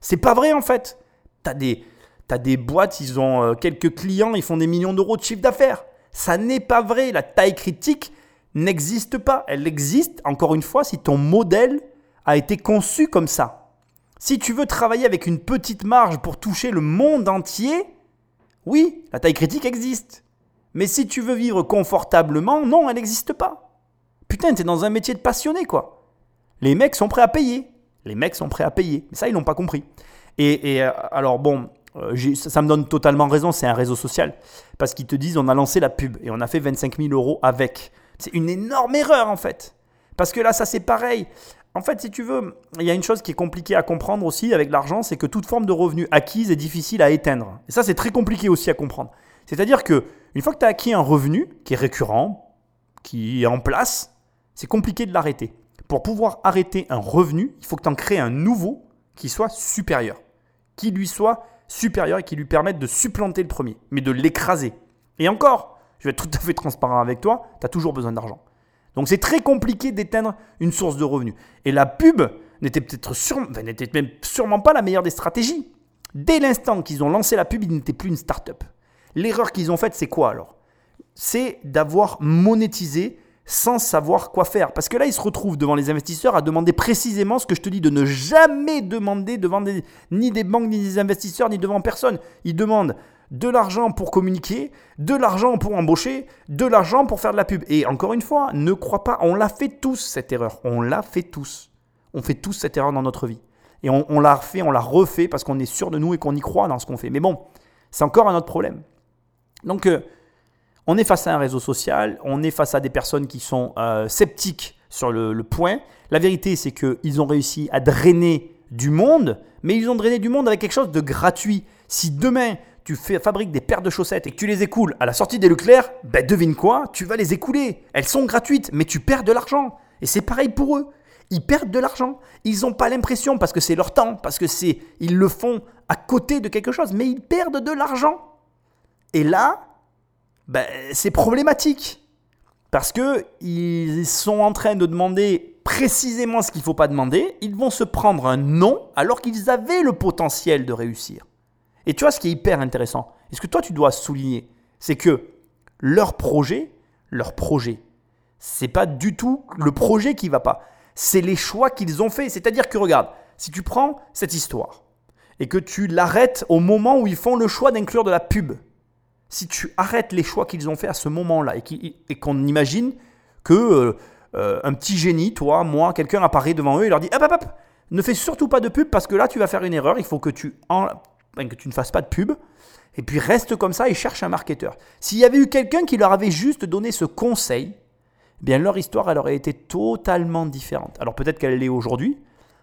C'est pas vrai en fait. T'as des, as des boîtes, ils ont euh, quelques clients, ils font des millions d'euros de chiffre d'affaires. Ça n'est pas vrai. La taille critique n'existe pas. Elle existe, encore une fois, si ton modèle a été conçu comme ça. Si tu veux travailler avec une petite marge pour toucher le monde entier, oui, la taille critique existe. Mais si tu veux vivre confortablement, non, elle n'existe pas. Putain, t'es dans un métier de passionné, quoi. Les mecs sont prêts à payer. Les mecs sont prêts à payer. Mais ça, ils n'ont pas compris. Et, euh, alors, bon, ça, me donne totalement raison, c'est un réseau social. Parce qu'ils te disent, on a lancé la pub et on a fait 25 000 euros avec. C'est une énorme erreur, en fait. Parce que là, ça, c'est pareil. En fait, si tu veux, il y a une chose qui est compliquée à comprendre aussi avec l'argent, c'est que toute forme de revenu acquise est difficile à éteindre. Et ça, c'est très compliqué aussi à comprendre. C'est-à-dire que une fois que tu as acquis un revenu qui est récurrent, qui est en place, c'est compliqué de l'arrêter. Pour pouvoir arrêter un revenu, il faut que tu en crées un nouveau qui soit supérieur. Qui lui soit supérieur et qui lui permette de supplanter le premier, mais de l'écraser. Et encore, je vais être tout à fait transparent avec toi, tu as toujours besoin d'argent. Donc c'est très compliqué d'éteindre une source de revenus. Et la pub n'était peut-être même sûrement pas la meilleure des stratégies. Dès l'instant qu'ils ont lancé la pub, ils n'étaient plus une start-up. L'erreur qu'ils ont faite, c'est quoi alors? C'est d'avoir monétisé sans savoir quoi faire. Parce que là, ils se retrouvent devant les investisseurs à demander précisément ce que je te dis, de ne jamais demander devant ni des banques, ni des investisseurs, ni devant personne. Ils demandent de l'argent pour communiquer, de l'argent pour embaucher, de l'argent pour faire de la pub. Et encore une fois, ne crois pas, on l'a fait tous cette erreur. On l'a fait tous. On fait tous cette erreur dans notre vie. Et on, l'a refait, on l'a refait parce qu'on est sûr de nous et qu'on y croit dans ce qu'on fait. Mais bon, c'est encore un autre problème. Donc, euh, on est face à un réseau social, on est face à des personnes qui sont euh, sceptiques sur le, point. La vérité, c'est qu'ils ont réussi à drainer du monde, mais ils ont drainé du monde avec quelque chose de gratuit. Si demain, tu fabriques des paires de chaussettes et que tu les écoules à la sortie des Leclerc, ben devine quoi, tu vas les écouler. Elles sont gratuites, mais tu perds de l'argent. Et c'est pareil pour eux. Ils perdent de l'argent. Ils n'ont pas l'impression parce que c'est leur temps, parce que c'est ils le font à côté de quelque chose, mais ils perdent de l'argent. Et là, ben, c'est problématique parce que ils sont en train de demander précisément ce qu'il ne faut pas demander. Ils vont se prendre un non alors qu'ils avaient le potentiel de réussir. Et tu vois ce qui est hyper intéressant, et ce que toi tu dois souligner, c'est que leur projet, leur projet, c'est pas du tout le projet qui va pas. C'est les choix qu'ils ont faits. C'est-à-dire que regarde, si tu prends cette histoire et que tu l'arrêtes au moment où ils font le choix d'inclure de la pub, si tu arrêtes les choix qu'ils ont faits à ce moment-là et qu'on imagine que euh, euh, un petit génie, toi, moi, quelqu'un apparaît devant eux et leur dit hop, hop, hop, ne fais surtout pas de pub parce que là tu vas faire une erreur. Il faut que tu en, que tu ne fasses pas de pub, et puis reste comme ça et cherche un marketeur. S'il y avait eu quelqu'un qui leur avait juste donné ce conseil, eh bien leur histoire elle aurait été totalement différente. Alors peut-être qu'elle l'est aujourd'hui,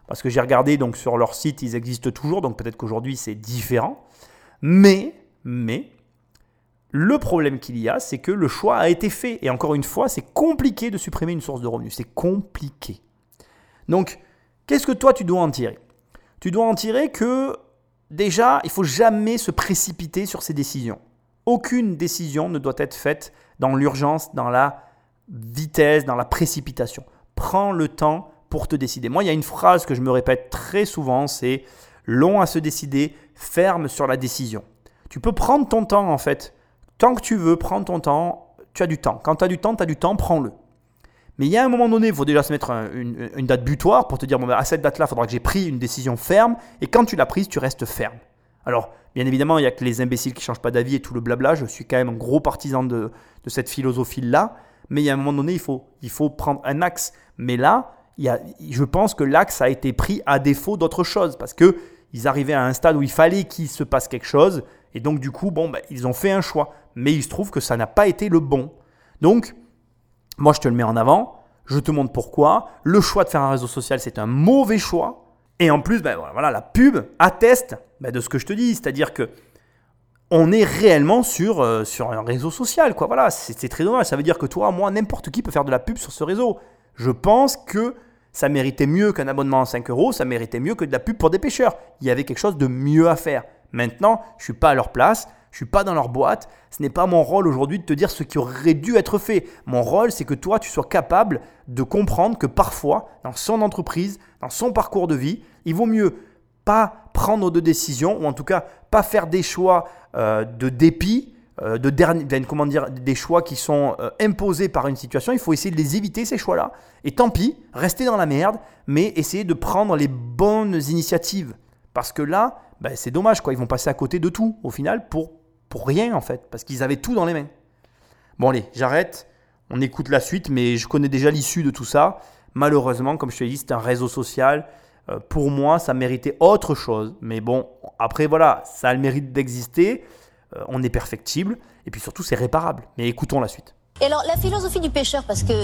parce que j'ai regardé donc sur leur site, ils existent toujours, donc peut-être qu'aujourd'hui c'est différent. Mais, mais, le problème qu'il y a, c'est que le choix a été fait. Et encore une fois, c'est compliqué de supprimer une source de revenus. C'est compliqué. Donc, qu'est-ce que toi tu dois en tirer? Tu dois en tirer que Déjà, il faut jamais se précipiter sur ces décisions. Aucune décision ne doit être faite dans l'urgence, dans la vitesse, dans la précipitation. Prends le temps pour te décider. Moi, il y a une phrase que je me répète très souvent, c'est long à se décider, ferme sur la décision. Tu peux prendre ton temps en fait. Tant que tu veux, prends ton temps, tu as du temps. Quand tu as du temps, tu as du temps, prends-le. Mais il y a un moment donné, il faut déjà se mettre une, date butoir pour te dire, ben, à cette date-là, il faudra que j'ai pris une décision ferme. Et quand tu l'as prise, tu restes ferme. Alors, bien évidemment, il n'y a que les imbéciles qui changent pas d'avis et tout le blabla. Je suis quand même un gros partisan de, cette philosophie-là. Mais il y a un moment donné, il faut, il faut prendre un axe. Mais là, il y a, je pense que l'axe a été pris à défaut d'autre chose. Parce qu'ils arrivaient à un stade où il fallait qu'il se passe quelque chose. Et donc, du coup, bon, ben, ils ont fait un choix. Mais il se trouve que ça n'a pas été le bon. Donc, moi, je te le mets en avant. Je te montre pourquoi. Le choix de faire un réseau social, c'est un mauvais choix. Et en plus, ben voilà, la pub atteste ben, de ce que je te dis. C'est-à-dire que on est réellement sur, euh, sur un réseau social. Quoi. Voilà, c'est très dommage. Ça veut dire que toi, moi, n'importe qui peut faire de la pub sur ce réseau. Je pense que ça méritait mieux qu'un abonnement à 5 euros, ça méritait mieux que de la pub pour des pêcheurs. Il y avait quelque chose de mieux à faire. Maintenant, je ne suis pas à leur place. Je suis pas dans leur boîte. Ce n'est pas mon rôle aujourd'hui de te dire ce qui aurait dû être fait. Mon rôle, c'est que toi, tu sois capable de comprendre que parfois, dans son entreprise, dans son parcours de vie, il vaut mieux pas prendre de décisions, ou en tout cas pas faire des choix euh, de dépit, euh, de comment dire, des choix qui sont euh, imposés par une situation. Il faut essayer de les éviter, ces choix-là. Et tant pis, rester dans la merde, mais essayer de prendre les bonnes initiatives. Parce que là, ben, c'est dommage, quoi. Ils vont passer à côté de tout, au final, pour pour rien en fait, parce qu'ils avaient tout dans les mains. Bon allez, j'arrête, on écoute la suite, mais je connais déjà l'issue de tout ça. Malheureusement, comme je te l'ai dit, c'est un réseau social. Euh, pour moi, ça méritait autre chose. Mais bon, après voilà, ça a le mérite d'exister. Euh, on est perfectible. Et puis surtout, c'est réparable. Mais écoutons la suite. Et alors, la philosophie du pêcheur, parce qu'il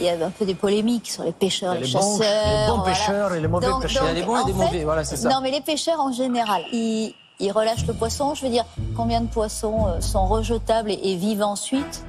y a un peu des polémiques sur les pêcheurs, les, chasseurs. les bons pêcheurs et les mauvais pêcheurs. il y a des bons et des mauvais, voilà, c'est ça. Non, mais les pêcheurs en général, ils, ils relâchent le poisson. Je veux dire, combien de poissons euh, sont rejetables et, vivent ensuite?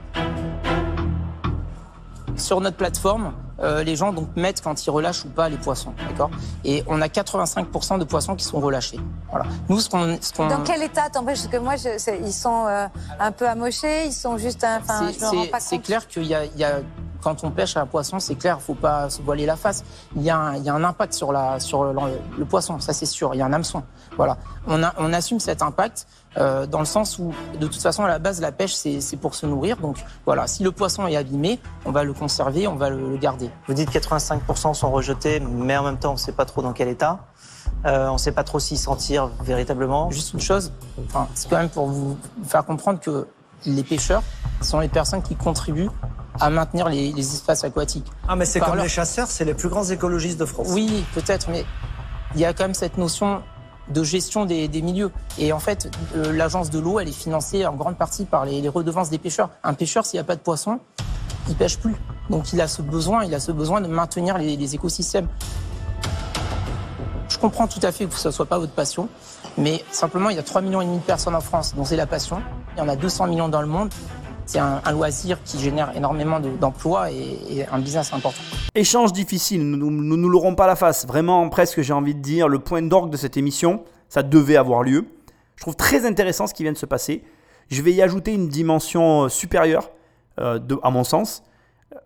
Sur notre plateforme, euh, les gens donc mettent quand ils relâchent ou pas les poissons, d'accord? Et on a 85% de poissons qui sont relâchés. Voilà. Nous, ce qu'on, ce qu'on... Dans quel état? T'empêche Parce que moi, je, c'est- ils sont euh, un peu amochés, ils sont juste, un- enfin, C'est- je me rends c'est- pas C'est compte. clair qu'il y a, il y a- quand on pêche un poisson, c'est clair, faut pas se voiler la face. Il y a un, il y a un impact sur la, sur le, le poisson, ça c'est sûr. Il y a un hameçon. Voilà. On, a, on assume cet impact euh, dans le sens où, de toute façon, à la base, la pêche c'est c'est pour se nourrir. Donc voilà, si le poisson est abîmé, on va le conserver, on va le, le garder. Vous dites 85% sont rejetés, mais en même temps, on ne sait pas trop dans quel état. Euh, on ne sait pas trop s'y sentir véritablement. Juste une chose, enfin, c'est quand même pour vous faire comprendre que les pêcheurs sont les personnes qui contribuent à maintenir les, les espaces aquatiques. Ah, mais c'est comme leur- les chasseurs, c'est les plus grands écologistes de France. Oui, peut-être, mais il y a quand même cette notion de gestion des, des milieux. Et en fait, euh, l'agence de l'eau, elle est financée en grande partie par les, les redevances des pêcheurs. Un pêcheur, s'il n'y a pas de poisson, il pêche plus. Donc il a ce besoin, il a ce besoin de maintenir les, écosystèmes. Je comprends tout à fait que ce ne soit pas votre passion, mais simplement, il y a 3,5 millions de personnes en France dont c'est la passion. Il y en a 200 millions dans le monde. C'est un, loisir qui génère énormément de- d'emplois et, et un business important. Échange difficile, nous ne nous, l'aurons pas la face. Vraiment, presque, j'ai envie de dire, le point d'orgue de cette émission, ça devait avoir lieu. Je trouve très intéressant ce qui vient de se passer. Je vais y ajouter une dimension euh, supérieure, euh, à mon sens.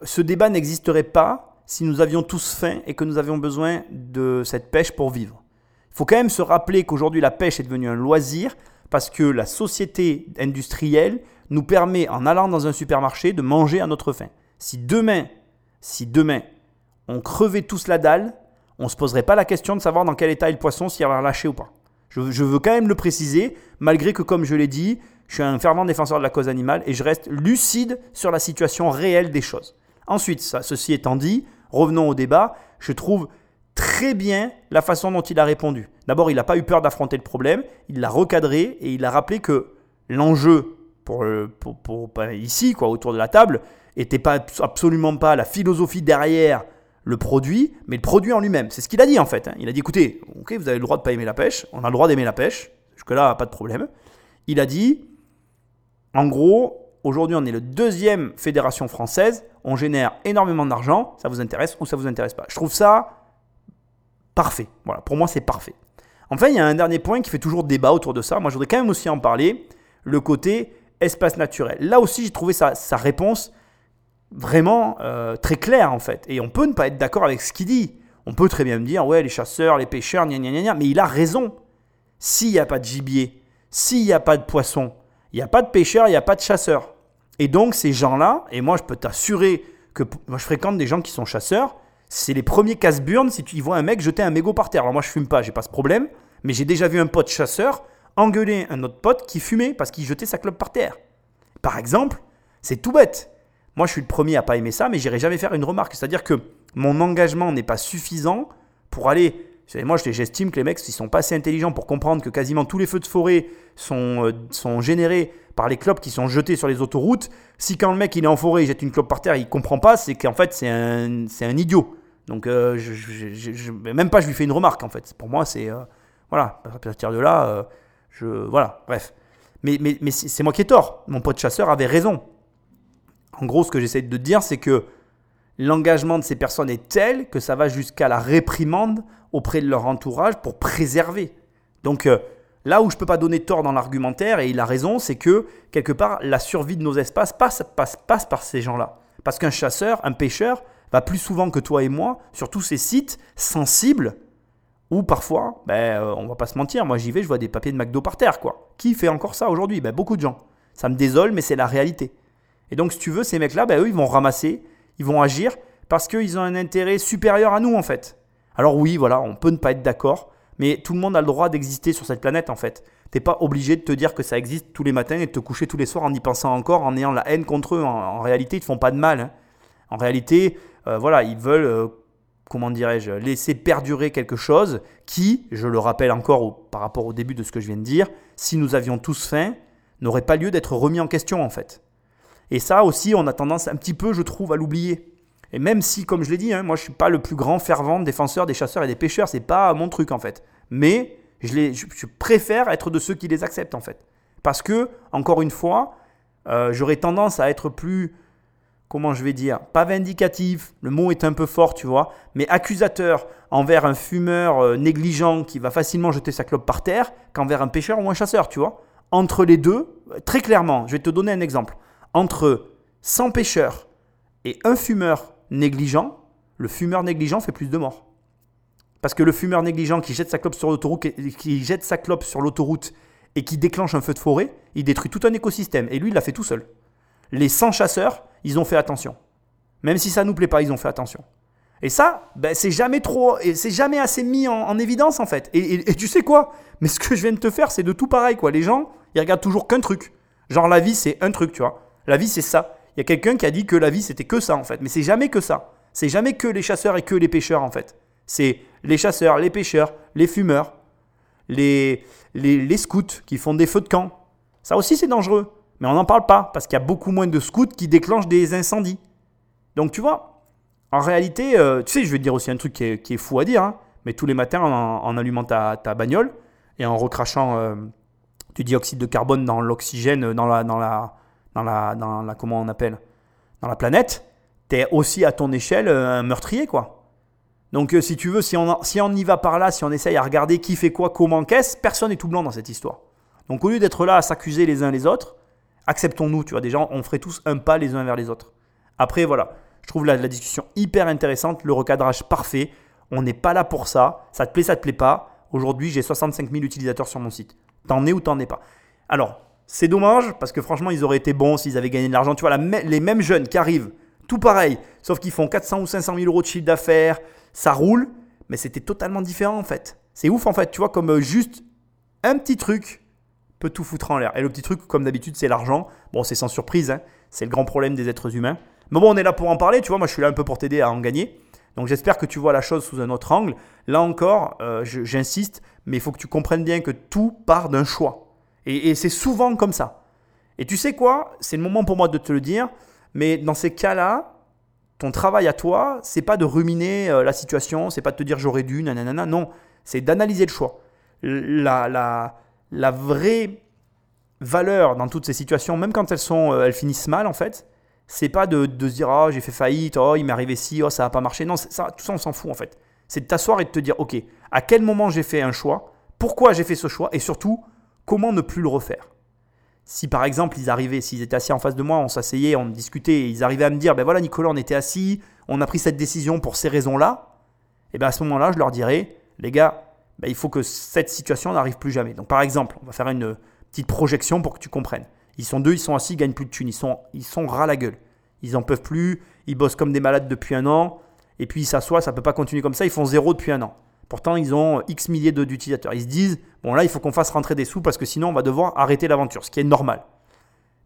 Ce débat n'existerait pas si nous avions tous faim et que nous avions besoin de cette pêche pour vivre. Il faut quand même se rappeler qu'aujourd'hui la pêche est devenue un loisir parce que la société industrielle nous permet, en allant dans un supermarché, de manger à notre faim. Si demain, si demain, on crevait tous la dalle, on ne se poserait pas la question de savoir dans quel état est le poisson, s'il va relâché ou pas. Je, je veux quand même le préciser, malgré que, comme je l'ai dit, je suis un fervent défenseur de la cause animale et je reste lucide sur la situation réelle des choses. Ensuite, ceci étant dit, revenons au débat. Je trouve très bien la façon dont il a répondu. D'abord, il n'a pas eu peur d'affronter le problème, il l'a recadré et il a rappelé que l'enjeu pour- pas ici, autour de la table, était pas absolument pas la philosophie derrière le produit, mais le produit en lui-même. C'est ce qu'il a dit en fait. hein. Il a dit écoutez, ok, vous avez le droit de pas aimer la pêche, on a le droit d'aimer la pêche, jusque-là, pas de problème. Il a dit en gros, aujourd'hui, on est le deuxième fédération française. On génère énormément d'argent. Ça vous intéresse ou ça vous intéresse pas Je trouve ça parfait. Voilà, pour moi, c'est parfait. Enfin, il y a un dernier point qui fait toujours débat autour de ça. Moi, je voudrais quand même aussi en parler. Le côté espace naturel. Là aussi, j'ai trouvé sa, réponse vraiment euh, très claire en fait. Et on peut ne pas être d'accord avec ce qu'il dit. On peut très bien me dire, ouais, les chasseurs, les pêcheurs, gna gna gna gna. Mais il a raison. S'il n'y a pas de gibier, s'il n'y a pas de poisson, il n'y a pas de pêcheurs, il n'y a pas de chasseurs. Et donc ces gens-là, et moi je peux t'assurer que moi je fréquente des gens qui sont chasseurs, c'est les premiers casse-burnes si tu y vois un mec jeter un mégot par terre. Alors moi je fume pas, j'ai pas ce problème, mais j'ai déjà vu un pote chasseur engueuler un autre pote qui fumait parce qu'il jetait sa clope par terre. Par exemple, c'est tout bête. Moi je suis le premier à pas aimer ça, mais j'irai jamais faire une remarque. C'est-à-dire que mon engagement n'est pas suffisant pour aller moi, je- j'estime que les mecs, ils sont pas assez intelligents pour comprendre que quasiment tous les feux de forêt sont, euh, sont générés par les clopes qui sont jetées sur les autoroutes. Si quand le mec il est en forêt, il jette une clope par terre, il comprend pas, c'est qu'en fait c'est un, un idiot. Donc euh, même pas je lui fais une remarque en fait. Pour moi c'est euh, voilà. À partir de là, je voilà. Bref. Mais, c'est moi qui ai tort. Mon pote chasseur avait raison. En gros, ce que j'essaie de dire, c'est que l'engagement de ces personnes est tel que ça va jusqu'à la réprimande auprès de leur entourage pour préserver. Donc euh, là où je ne peux pas donner tort dans l'argumentaire, et il a raison, c'est que quelque part, la survie de nos espaces passe, passe, passe par ces gens-là. Parce qu'un chasseur, un pêcheur, va plus souvent que toi et moi sur tous ces sites sensibles où parfois, ben, euh, on va pas se mentir, moi j'y vais, je vois des papiers de McDo par terre. quoi. Qui fait encore ça aujourd'hui? Ben, Beaucoup de gens. Ça me désole, mais c'est la réalité. Et donc, si tu veux, ces mecs-là, ben, eux, ils vont ramasser, ils vont agir parce qu'ils ont un intérêt supérieur à nous, en fait. Alors oui, voilà, on peut ne pas être d'accord, mais tout le monde a le droit d'exister sur cette planète, en fait. T'es pas obligé de te dire que ça existe tous les matins et de te coucher tous les soirs en y pensant encore, en ayant la haine contre eux. En, réalité, ils te font pas de mal. hein. En réalité, euh, voilà, ils veulent, euh, comment dirais-je, laisser perdurer quelque chose qui, je le rappelle encore par rapport au début de ce que je viens de dire, si nous avions tous faim, n'aurait pas lieu d'être remis en question, en fait. Et ça aussi, on a tendance un petit peu, je trouve, à l'oublier. Et même si, comme je l'ai dit, hein, moi je suis pas le plus grand fervent défenseur des chasseurs et des pêcheurs, c'est pas mon truc en fait. Mais je, préfère être de ceux qui les acceptent en fait. Parce que, encore une fois, euh, j'aurais tendance à être plus comment je vais dire, pas vindicatif, le mot est un peu fort, tu vois, mais accusateur envers un fumeur euh, négligent qui va facilement jeter sa clope par terre qu'envers un pêcheur ou un chasseur, tu vois. Entre les deux, très clairement, je vais te donner un exemple. Entre 100 pêcheurs et un fumeur négligent, le fumeur négligent fait plus de morts. Parce que le fumeur négligent qui jette sa clope sur l'autoroute, et qui déclenche un feu de forêt, il détruit tout un écosystème. Et lui, il l'a fait tout seul. Les 100 chasseurs, ils ont fait attention. Même si ça ne nous plaît pas, ils ont fait attention. Et ça, ben, c'est jamais trop, c'est jamais assez mis en, évidence en fait. Et, tu sais quoi? Mais ce que je viens de te faire, c'est de tout pareil quoi. Les gens, ils regardent toujours qu'un truc. Genre la vie, c'est un truc, tu vois. La vie, c'est ça. Il y a quelqu'un qui a dit que la vie, c'était que ça en fait. Mais c'est jamais que ça. C'est jamais que les chasseurs et que les pêcheurs en fait. C'est les chasseurs, les pêcheurs, les fumeurs, les, les scouts qui font des feux de camp. Ça aussi, c'est dangereux. Mais on n'en parle pas parce qu'il y a beaucoup moins de scouts qui déclenchent des incendies. Donc tu vois, en réalité, euh, tu sais, je vais te dire aussi un truc qui est, fou à dire, hein, mais tous les matins en, allumant ta, bagnole et en recrachant euh, du dioxyde de carbone dans l'oxygène, dans la, dans, la, dans, la, dans la, comment on appelle, dans la planète, tu es aussi à ton échelle euh, un meurtrier, quoi. Donc si tu veux, si on, si on y va par là, si on essaye à regarder qui fait quoi, comment, qu'est-ce, personne n'est tout blanc dans cette histoire. Donc au lieu d'être là à s'accuser les uns les autres, acceptons-nous, tu vois, déjà, on ferait tous un pas les uns vers les autres. Après, voilà, je trouve la, discussion hyper intéressante, le recadrage parfait. On n'est pas là pour ça. Ça te plaît, ça te plaît pas. Aujourd'hui, j'ai 65 000 utilisateurs sur mon site. T'en es ou t'en es pas. Alors, c'est dommage parce que franchement, ils auraient été bons s'ils avaient gagné de l'argent. Tu vois, les mêmes jeunes qui arrivent, tout pareil, sauf qu'ils font 400 ou 500 000 euros de chiffre d'affaires, ça roule, mais c'était totalement différent en fait. C'est ouf en fait, tu vois, comme euh, juste un petit truc peut tout foutre en l'air. Et le petit truc, comme d'habitude, c'est l'argent. Bon, c'est sans surprise, hein. c'est le grand problème des êtres humains. Mais bon, on est là pour en parler, tu vois, moi je suis là un peu pour t'aider à en gagner. Donc j'espère que tu vois la chose sous un autre angle. Là encore, euh, j'insiste, mais il faut que tu comprennes bien que tout part d'un choix. Et, c'est souvent comme ça. Et tu sais quoi? C'est le moment pour moi de te le dire, mais dans ces cas-là, ton travail à toi, c'est pas de ruminer euh, la situation, c'est pas de te dire j'aurais dû, nanana, non, c'est d'analyser le choix. La, la, la vraie valeur dans toutes ces situations, même quand elles, sont, euh, elles finissent mal, en fait, c'est pas de, se dire oh j'ai fait faillite, oh il m'est arrivé ci, oh ça n'a pas marché. Non, ça, tout ça on s'en fout en fait. C'est de t'asseoir et de te dire ok, à quel moment j'ai fait un choix, pourquoi j'ai fait ce choix? Et surtout comment ne plus le refaire? Si par exemple ils arrivaient, s'ils étaient assis en face de moi, on s'asseyait, on discutait, et ils arrivaient à me dire ben voilà Nicolas, on était assis, on a pris cette décision pour ces raisons-là, et bien à ce moment-là je leur dirais les gars, bah, il faut que cette situation n'arrive plus jamais. Donc par exemple, on va faire une petite projection pour que tu comprennes. Ils sont deux, ils sont assis, ils gagnent plus de thunes, ils sont, ils sont ras la gueule. Ils en peuvent plus, ils bossent comme des malades depuis un an, et puis ils s'assoient, ça ne peut pas continuer comme ça, ils font zéro depuis un an. Pourtant, ils ont X milliers d'utilisateurs. Ils se disent, bon là, il faut qu'on fasse rentrer des sous parce que sinon, on va devoir arrêter l'aventure, ce qui est normal.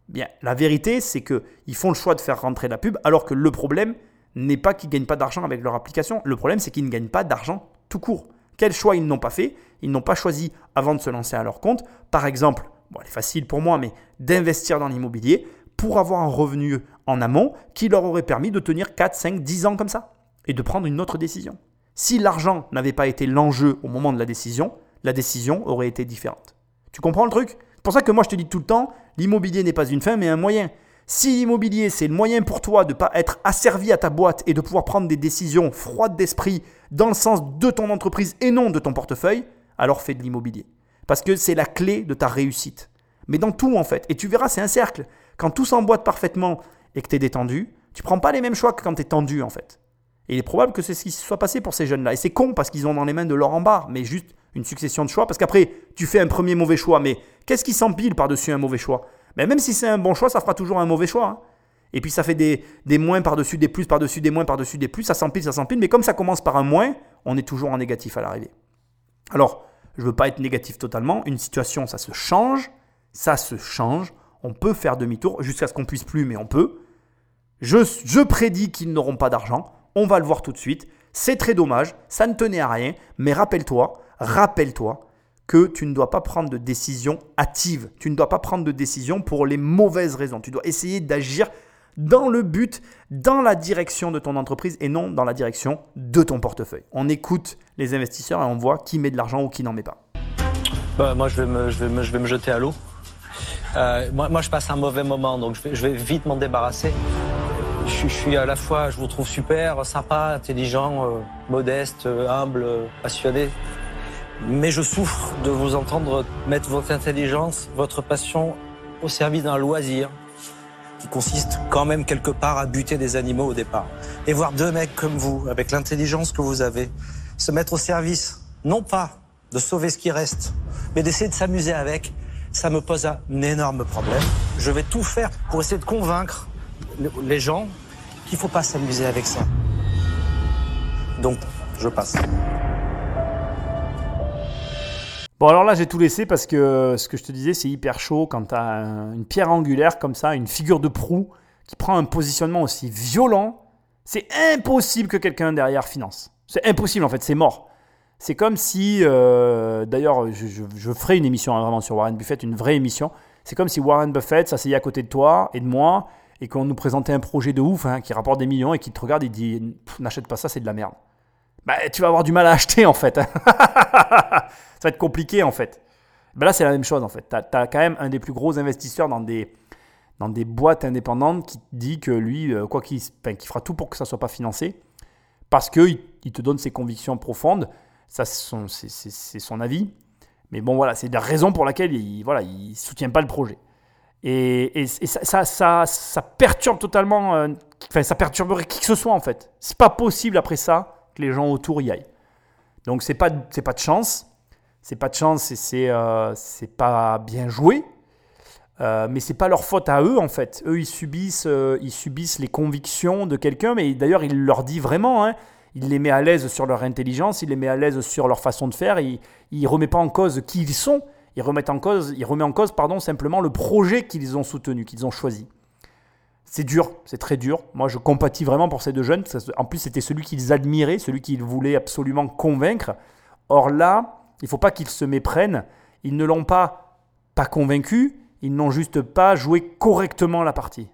Bien, la vérité, c'est qu'ils font le choix de faire rentrer la pub, alors que le problème n'est pas qu'ils ne gagnent pas d'argent avec leur application. Le problème, c'est qu'ils ne gagnent pas d'argent tout court. Quel choix ils n'ont pas fait? Ils n'ont pas choisi avant de se lancer à leur compte, par exemple, bon, elle est facile pour moi, mais d'investir dans l'immobilier pour avoir un revenu en amont qui leur aurait permis de tenir 4, 5, 10 ans comme ça et de prendre une autre décision. Si l'argent n'avait pas été l'enjeu au moment de la décision, la décision aurait été différente. Tu comprends le truc? C'est pour ça que moi je te dis tout le temps, l'immobilier n'est pas une fin mais un moyen. Si l'immobilier, c'est le moyen pour toi de ne pas être asservi à ta boîte et de pouvoir prendre des décisions froides d'esprit dans le sens de ton entreprise et non de ton portefeuille, alors fais de l'immobilier. Parce que c'est la clé de ta réussite. Mais dans tout en fait. Et tu verras, c'est un cercle. Quand tout s'emboîte parfaitement et que tu es détendu, tu prends pas les mêmes choix que quand tu es tendu en fait. Et il est probable que c'est ce qui se soit passé pour ces jeunes-là. Et c'est con parce qu'ils ont dans les mains de leur en mais juste une succession de choix. Parce qu'après, tu fais un premier mauvais choix, mais qu'est-ce qui s'empile par-dessus un mauvais choix? Mais même si c'est un bon choix, ça fera toujours un mauvais choix. Hein. Et puis ça fait des, des moins par-dessus des plus, par-dessus des moins, par-dessus des plus, ça s'empile, ça s'empile. Mais comme ça commence par un moins, on est toujours en négatif à l'arrivée. Alors, je ne veux pas être négatif totalement. Une situation, ça se change, ça se change. On peut faire demi-tour jusqu'à ce qu'on puisse plus, mais on peut. Je, je prédis qu'ils n'auront pas d'argent. On va le voir tout de suite. C'est très dommage, ça ne tenait à rien. Mais rappelle-toi, rappelle-toi que tu ne dois pas prendre de décision hâtive. Tu ne dois pas prendre de décision pour les mauvaises raisons. Tu dois essayer d'agir dans le but, dans la direction de ton entreprise et non dans la direction de ton portefeuille. On écoute les investisseurs et on voit qui met de l'argent ou qui n'en met pas. Bah, moi, je vais me, jeter à l'eau. Euh, moi, je passe un mauvais moment, donc je vais vite m'en débarrasser. Je, suis à la fois, je vous trouve super, sympa, intelligent, euh, modeste, euh, humble, euh, passionné. Mais je souffre de vous entendre mettre votre intelligence, votre passion au service d'un loisir qui consiste quand même quelque part à buter des animaux au départ. Et voir deux mecs comme vous, avec l'intelligence que vous avez, se mettre au service, non pas de sauver ce qui reste, mais d'essayer de s'amuser avec, ça me pose un énorme problème. Je vais tout faire pour essayer de convaincre les gens qu'il ne faut pas s'amuser avec ça. Donc, je passe. Bon alors là j'ai tout laissé parce que ce que je te disais c'est hyper chaud quand tu as une pierre angulaire comme ça, une figure de proue qui prend un positionnement aussi violent. C'est impossible que quelqu'un derrière finance. C'est impossible en fait, c'est mort. C'est comme si, euh, d'ailleurs je, ferai une émission hein, vraiment sur Warren Buffett, une vraie émission. C'est comme si Warren Buffett s'asseyait à côté de toi et de moi et qu'on nous présentait un projet de ouf hein, qui rapporte des millions et qui te regarde et dit n'achète pas ça, c'est de la merde. Bah, tu vas avoir du mal à acheter en fait. ça va être compliqué en fait. Bah, là, c'est la même chose en fait. Tu as, quand même un des plus gros investisseurs dans des, dans des boîtes indépendantes qui dit que lui, euh, quoi qu'il fera tout pour que ça ne soit pas financé parce qu'il il te donne ses convictions profondes. Ça, c'est son, avis. Mais bon, voilà, c'est la raison pour laquelle il ne voilà, il soutient pas le projet. Et, ça, ça, ça, perturbe totalement, euh, enfin ça perturberait qui que ce soit en fait. C'est pas possible après ça que les gens autour y aillent. Donc c'est pas, c'est pas de chance, c'est pas de chance et c'est, euh, c'est pas bien joué. Euh, mais c'est pas leur faute à eux en fait. Eux ils subissent, ils subissent les convictions de quelqu'un, mais d'ailleurs il leur dit vraiment, hein, il les met à l'aise sur leur intelligence, il les met à l'aise sur leur façon de faire, il, il remet pas en cause qui ils sont, il remet en cause, en cause pardon, simplement le projet qu'ils ont soutenu, qu'ils ont choisi. C'est dur, c'est très dur. Moi, je compatis vraiment pour ces deux jeunes. En plus, c'était celui qu'ils admiraient, celui qu'ils voulaient absolument convaincre. Or là, il ne faut pas qu'ils se méprennent. Ils ne l'ont pas, pas convaincu, ils n'ont juste pas joué correctement la partie.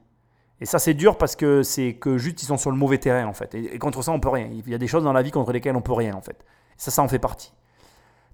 Et ça, c'est dur parce que c'est que juste ils sont sur le mauvais terrain en fait. Et, contre ça, on peut rien. Il y a des choses dans la vie contre lesquelles on peut rien en fait. ça, ça en fait partie.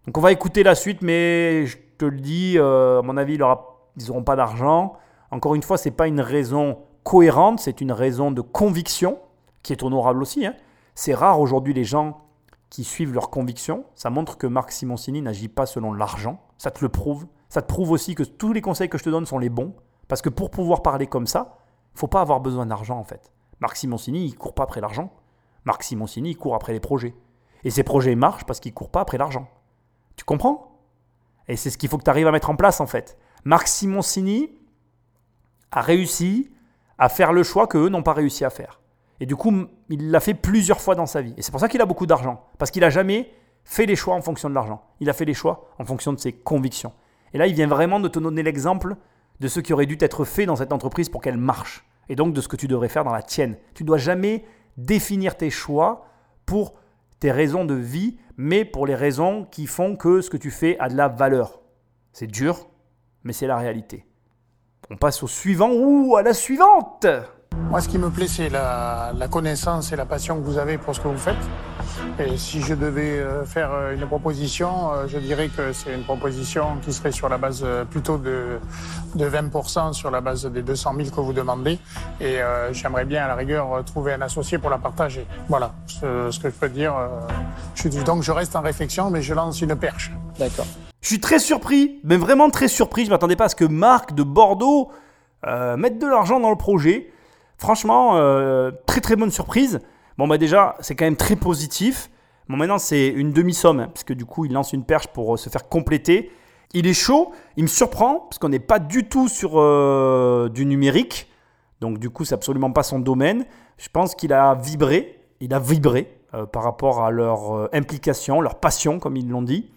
Donc on va écouter la suite, mais je te le dis, euh, à mon avis, ils n'auront pas d'argent. Encore une fois, ce n'est pas une raison cohérente, c'est une raison de conviction, qui est honorable aussi. Hein. C'est rare aujourd'hui les gens qui suivent leurs convictions. Ça montre que Marc Simoncini n'agit pas selon l'argent. Ça te le prouve. Ça te prouve aussi que tous les conseils que je te donne sont les bons. Parce que pour pouvoir parler comme ça, faut pas avoir besoin d'argent en fait. Marc Simoncini, il court pas après l'argent. Marc Simoncini, il court après les projets. Et ces projets marchent parce qu'il court pas après l'argent. Tu comprends? Et c'est ce qu'il faut que tu arrives à mettre en place en fait. Marc Simoncini a réussi à faire le choix que eux n'ont pas réussi à faire. Et du coup, il l'a fait plusieurs fois dans sa vie. Et c'est pour ça qu'il a beaucoup d'argent. Parce qu'il n'a jamais fait les choix en fonction de l'argent. Il a fait les choix en fonction de ses convictions. Et là, il vient vraiment de te donner l'exemple de ce qui aurait dû être fait dans cette entreprise pour qu'elle marche. Et donc de ce que tu devrais faire dans la tienne. Tu ne dois jamais définir tes choix pour tes raisons de vie, mais pour les raisons qui font que ce que tu fais a de la valeur. C'est dur, mais c'est la réalité. On passe au suivant ou à la suivante. Moi, ce qui me plaît, c'est la, connaissance et la passion que vous avez pour ce que vous faites. Et si je devais euh, faire euh, une proposition, euh, je dirais que c'est une proposition qui serait sur la base plutôt de, de 20% sur la base des 200 000 que vous demandez. Et j'aimerais bien, à la rigueur, trouver un associé pour la partager. Voilà ce, que je peux dire. Je, donc je reste en réflexion, mais je lance une perche. D'accord. Je suis très surpris, mais vraiment très surpris. Je ne m'attendais pas à ce que Marc de Bordeaux mette de l'argent dans le projet. Franchement, euh, très très bonne surprise. Bon, bah déjà, c'est quand même très positif. Bon, maintenant, c'est une demi-somme, hein, parce que du coup, il lance une perche pour euh, se faire compléter. Il est chaud, il me surprend, parce qu'on n'est pas du tout sur euh, du numérique. Donc, du coup, c'est absolument pas son domaine. Je pense qu'il a vibré, il a vibré par rapport à leur implication, leur passion, comme ils l'ont dit.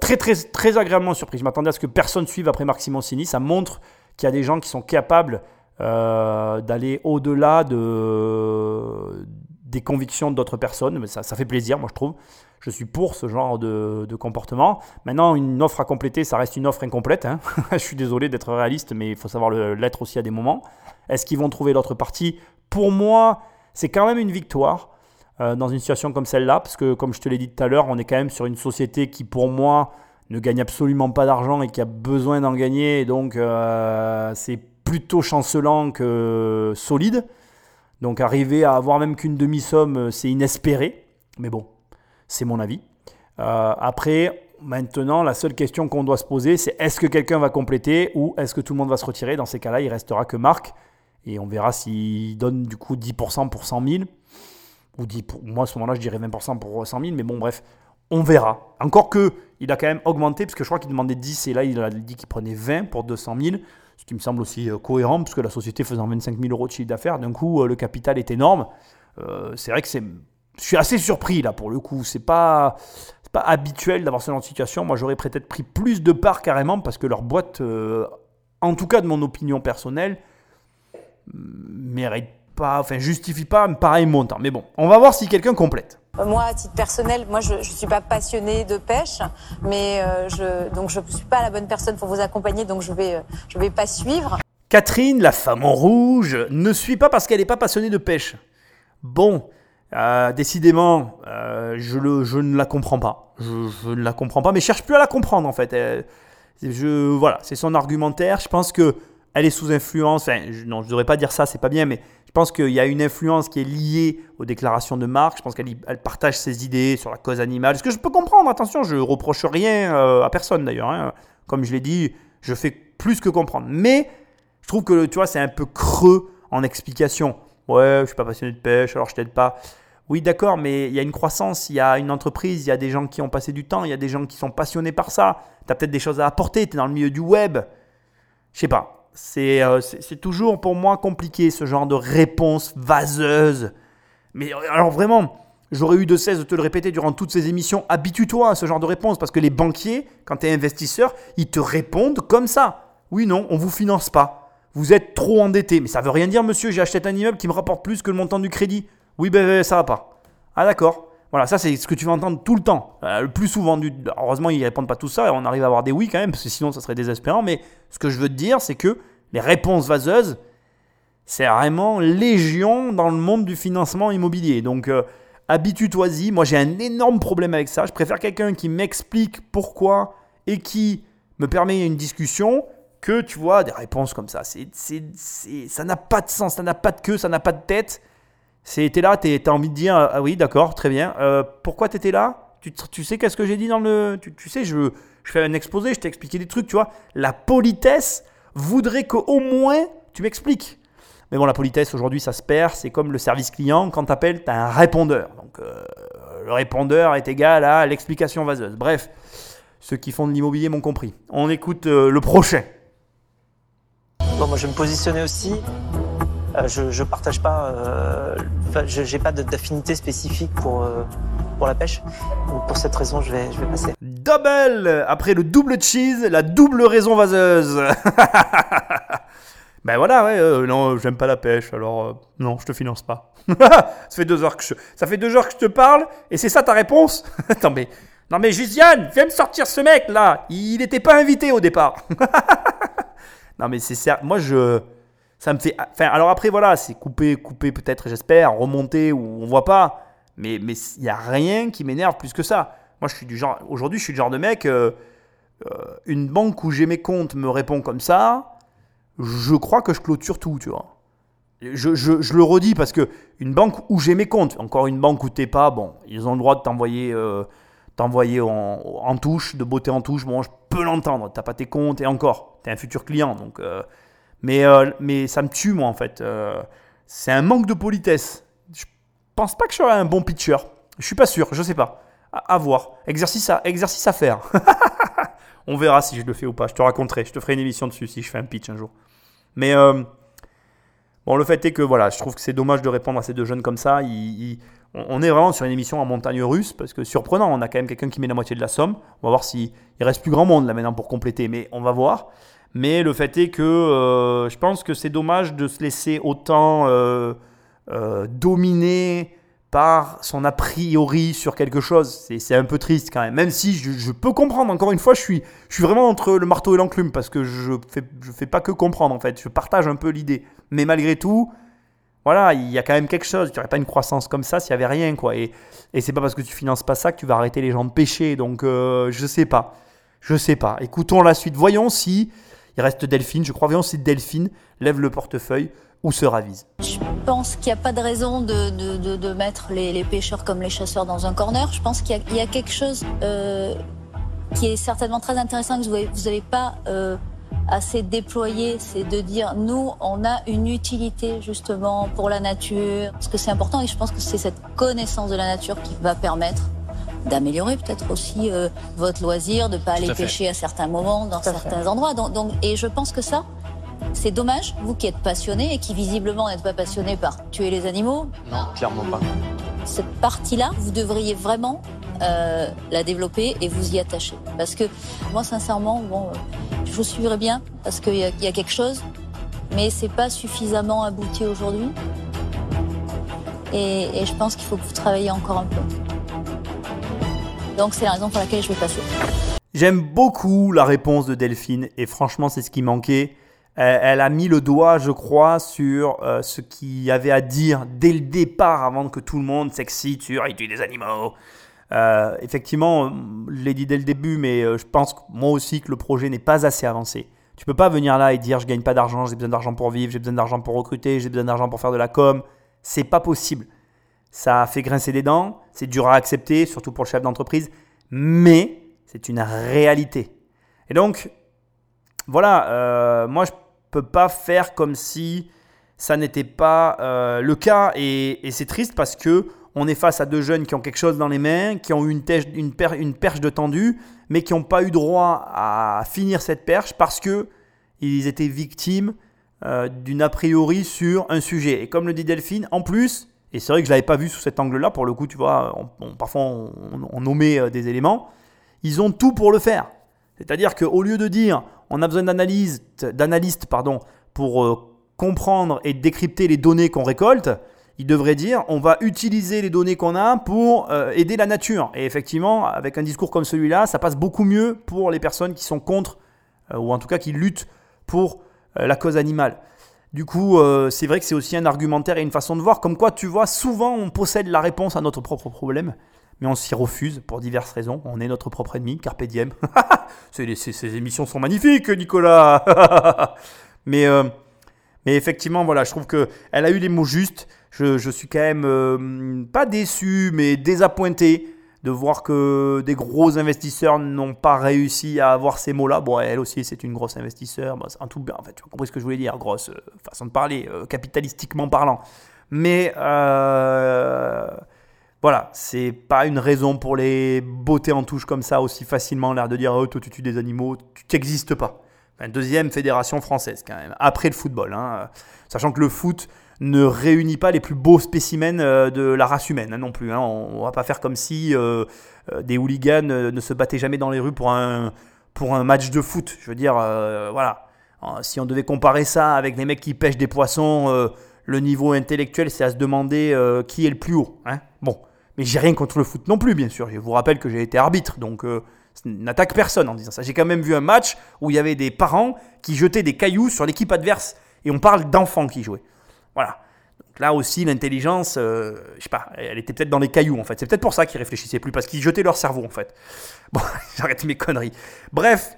très, très, très agréablement surpris. Je m'attendais à ce que personne suive après Marc Simoncini. Ça montre qu'il y a des gens qui sont capables euh, d'aller au-delà de, des convictions d'autres personnes. Mais ça, ça, fait plaisir, moi je trouve. Je suis pour ce genre de, comportement. Maintenant, une offre à compléter, ça reste une offre incomplète. Hein. je suis désolé d'être réaliste, mais il faut savoir l'être aussi à des moments. Est-ce qu'ils vont trouver l'autre partie? Pour moi, c'est quand même une victoire euh, dans une situation comme celle-là, parce que comme je te l'ai dit tout à l'heure, on est quand même sur une société qui, pour moi, ne gagne absolument pas d'argent et qui a besoin d'en gagner. donc, euh, c'est plutôt chancelant que solide. Donc arriver à avoir même qu'une demi-somme, euh, c'est inespéré. Mais bon, c'est mon avis. Euh, après, maintenant, la seule question qu'on doit se poser, c'est est-ce que quelqu'un va compléter ou est-ce que tout le monde va se retirer? Dans ces cas-là, il restera que Marc. Et on verra s'il donne du coup 10% pour 100 000. Ou 10 pour, moi, à ce moment-là, je dirais 20% pour 100 000. Mais bon, bref, on verra. Encore que, il a quand même augmenté, parce que je crois qu'il demandait 10 et là, il a dit qu'il prenait 20 pour 200 000. Ce qui me semble aussi euh, cohérent, puisque la société faisant 25 000 euros de chiffre d'affaires, d'un coup, euh, le capital est énorme. Euh, c'est vrai que c'est. Je suis assez surpris là pour le coup. C'est pas, pas habituel d'avoir ce genre de situation. Moi, j'aurais peut-être pris plus de parts carrément parce que leur boîte, en tout cas de mon opinion personnelle, mérite pas, enfin justifie pas pareil montant. Mais bon, on va voir si quelqu'un complète. Moi, à titre personnel, moi, je ne suis pas passionnée de pêche, mais euh, je, donc je ne suis pas la bonne personne pour vous accompagner, donc je vais, euh, je vais pas suivre. Catherine, la femme en rouge, ne suit pas parce qu'elle n'est pas passionnée de pêche. Bon, euh, décidément, je, le, je ne la comprends pas. Je, je, ne la comprends pas, mais je cherche plus à la comprendre en fait. je, voilà, c'est son argumentaire. Je pense que elle est sous influence. Enfin, je, non, je ne devrais pas dire ça, c'est pas bien, mais je pense qu'il y a une influence qui est liée aux déclarations de Marc. Je pense qu'elle elle partage ses idées sur la cause animale. Ce que je peux comprendre, attention, je reproche rien euh, à personne d'ailleurs. Hein. Comme je l'ai dit, je fais plus que comprendre. Mais je trouve que tu vois, c'est un peu creux en explication. Ouais, je suis pas passionné de pêche, alors je t'aide pas. Oui, d'accord, mais il y a une croissance, il y a une entreprise, il y a des gens qui ont passé du temps, il y a des gens qui sont passionnés par ça. Tu as peut-être des choses à apporter, tu es dans le milieu du web. Je sais pas. Euh, c'est toujours pour moi compliqué ce genre de réponse vaseuse. Mais alors vraiment, j'aurais eu de cesse de te le répéter durant toutes ces émissions. Habitue-toi à ce genre de réponse parce que les banquiers, quand tu es investisseur, ils te répondent comme ça. Oui, non, on ne vous finance pas. Vous êtes trop endetté. Mais ça veut rien dire, monsieur, j'ai acheté un immeuble qui me rapporte plus que le montant du crédit. Oui, ben, ben ça va pas. Ah d'accord. Voilà, ça c'est ce que tu vas entendre tout le temps. Euh, le plus souvent, du... heureusement ils répondent pas tout ça et on arrive à avoir des oui quand même, parce que sinon ça serait désespérant. Mais ce que je veux te dire, c'est que les réponses vaseuses, c'est vraiment légion dans le monde du financement immobilier. Donc euh, habitue-toi-y. Moi j'ai un énorme problème avec ça. Je préfère quelqu'un qui m'explique pourquoi et qui me permet une discussion que tu vois des réponses comme ça. C'est, ça n'a pas de sens, ça n'a pas de queue, ça n'a pas de tête. C'était là, tu as envie de dire, ah oui, d'accord, très bien. Euh, pourquoi tu étais là? Tu, sais qu'est-ce que j'ai dit dans le... Tu, sais, je, je fais un exposé, je t'ai expliqué des trucs, tu vois. La politesse voudrait qu'au moins tu m'expliques. Mais bon, la politesse aujourd'hui, ça se perd. C'est comme le service client. Quand tu appelles, tu as un répondeur. Donc, euh, le répondeur est égal à l'explication vaseuse. Bref, ceux qui font de l'immobilier m'ont compris. On écoute euh, le prochain. Bon, moi, je vais me positionner aussi euh, je, je partage pas, euh, j'ai pas d'affinité spécifique pour, euh, pour la pêche. Pour cette raison, je vais, je vais passer. Double Après le double cheese, la double raison vaseuse. ben voilà, ouais, non, j'aime pas la pêche, alors non, je te finance pas. ça fait deux heures que je, ça fait deux heures que je te parle, et c'est ça ta réponse? Attends, mais non mais Giziane, viens me sortir ce mec là. Il n'était pas invité au départ. non mais c'est ça. Moi je ça me fait. Enfin, alors après, voilà, c'est couper, couper peut-être, j'espère, remonter ou on voit pas. Mais il n'y a rien qui m'énerve plus que ça. Moi, je suis du genre. Aujourd'hui, je suis le genre de mec. Euh, euh, une banque où j'ai mes comptes me répond comme ça. Je crois que je clôture tout, tu vois. Je, je, le redis parce que une banque où j'ai mes comptes, encore une banque où t'es pas, bon, ils ont le droit de t'envoyer. Euh, en, en, touche, de beauté en touche, bon, je peux l'entendre. T'as pas tes comptes et encore, t'es un futur client, donc mais, euh, mais ça me tue, moi, en fait. Euh, c'est un manque de politesse. Je pense pas que je serais un bon pitcher. Je suis pas sûr, je sais pas. À, voir. Exercice à, exercice à faire. On verra si je le fais ou pas. Je te raconterai. Je te ferai une émission dessus si je fais un pitch un jour. Mais euh, bon, le fait est que voilà, je trouve que c'est dommage de répondre à ces deux jeunes comme ça. on est vraiment sur une émission en montagne russe parce que surprenant, on a quand même quelqu'un qui met la moitié de la somme. On va voir s'il reste plus grand monde là maintenant pour compléter, mais on va voir. Mais le fait est que euh, je pense que c'est dommage de se laisser autant euh, euh, dominer par son a priori sur quelque chose. C'est un peu triste quand même. Même si je, peux comprendre, encore une fois, je suis, je suis vraiment entre le marteau et l'enclume parce que je fais, je fais pas que comprendre en fait. Je partage un peu l'idée. Mais malgré tout, voilà, il y a quand même quelque chose. Tu n'aurais pas une croissance comme ça s'il n'y avait rien. quoi. Et, et c'est pas parce que tu finances pas ça que tu vas arrêter les gens de pêcher. Donc je sais pas. Je sais pas. Écoutons la suite. Voyons si il reste Delphine, je crois. Voyons si Delphine lève le portefeuille ou se ravise. Je pense qu'il n'y a pas de raison de, de, de, mettre les, pêcheurs comme les chasseurs dans un corner. Je pense qu'il y, a quelque chose euh, qui est certainement très intéressant que vous n'avez pas euh, assez déployé, c'est de dire nous, on a une utilité justement pour la nature, parce que c'est important et je pense que c'est cette connaissance de la nature qui va permettre d'améliorer peut-être aussi euh, votre loisir, de pas aller à pêcher à certains moments dans certains endroits. Donc, donc, et je pense que ça, c'est dommage, vous qui êtes passionné et qui visiblement n'êtes pas passionné par tuer les animaux. Non, clairement pas. Cette partie-là, vous devriez vraiment euh, la développer et vous y attacher. Parce que moi, sincèrement, bon, je vous suivrai bien parce qu'il y, y, a quelque chose, mais c'est pas suffisamment abouti aujourd'hui. Et, et, je pense qu'il faut que vous travailliez encore un peu. Donc c'est la raison pour laquelle je vais passer. J'aime beaucoup la réponse de Delphine et franchement c'est ce qui manquait. Elle a mis le doigt, je crois, sur euh, ce qu'il y avait à dire dès le départ avant que tout le monde s'excite sur il tue des animaux. Euh, effectivement, je l'ai dit dès le début, mais euh, je pense moi aussi que le projet n'est pas assez avancé. Tu peux pas venir là et dire je gagne pas d'argent, j'ai besoin d'argent pour vivre, j'ai besoin d'argent pour recruter, j'ai besoin d'argent pour faire de la com. C'est pas possible. Ça fait grincer des dents, c'est dur à accepter, surtout pour le chef d'entreprise, mais c'est une réalité. Et donc, voilà, euh, moi je peux pas faire comme si ça n'était pas euh, le cas, et, c'est triste parce que on est face à deux jeunes qui ont quelque chose dans les mains, qui ont eu une perche de tendu, mais qui n'ont pas eu droit à finir cette perche parce que ils étaient victimes euh, d'une a priori sur un sujet. Et comme le dit Delphine, en plus, et c'est vrai que je ne l'avais pas vu sous cet angle-là, pour le coup, tu vois, on, parfois on, on, nommait euh, des éléments, ils ont tout pour le faire. C'est-à-dire qu'au lieu de dire on a besoin d'analystes, pour euh, comprendre et décrypter les données qu'on récolte, il devrait dire on va utiliser les données qu'on a pour euh, aider la nature. Et effectivement, avec un discours comme celui-là, ça passe beaucoup mieux pour les personnes qui sont contre, ou en tout cas qui luttent pour la cause animale. Du coup, euh, c'est vrai que c'est aussi un argumentaire et une façon de voir, comme quoi tu vois, souvent on possède la réponse à notre propre problème, mais on s'y refuse pour diverses raisons. On est notre propre ennemi, carpe diem. ces, émissions sont magnifiques, Nicolas mais, euh, mais effectivement, voilà, je trouve qu'elle a eu les mots justes je, je, suis quand même euh, pas déçu, mais désappointé de voir que des gros investisseurs n'ont pas réussi à avoir ces mots-là. Bon, elle aussi, c'est une grosse investisseur. Bon, en tout, en fait, tu as compris ce que je voulais dire, grosse euh, façon de parler, euh, capitalistiquement parlant. Mais euh, voilà, c'est pas une raison pour les botter en touche comme ça aussi facilement, l'air de dire oh, toi tu tues des animaux, tu n'existes pas. Deuxième fédération française quand même, après le football. Hein. Sachant que le foot, ne réunit pas les plus beaux spécimens de la race humaine hein, non plus. Hein. On, ne va pas faire comme si euh, des hooligans ne se battaient jamais dans les rues pour un, match de foot. Je veux dire, euh, voilà. Si on devait comparer ça avec des mecs qui pêchent des poissons, euh, le niveau intellectuel, c'est à se demander euh, qui est le plus haut. Hein. Bon, mais j'ai rien contre le foot non plus, bien sûr. Je vous rappelle que j'ai été arbitre, donc n'attaque personne en disant ça. J'ai quand même vu un match où il y avait des parents qui jetaient des cailloux sur l'équipe adverse. Et on parle d'enfants qui jouaient. Voilà. Donc là aussi, l'intelligence, euh, je sais pas, elle était peut-être dans les cailloux en fait. C'est peut-être pour ça qu'ils réfléchissaient plus, parce qu'ils jetaient leur cerveau en fait. Bon, j'arrête mes conneries. Bref,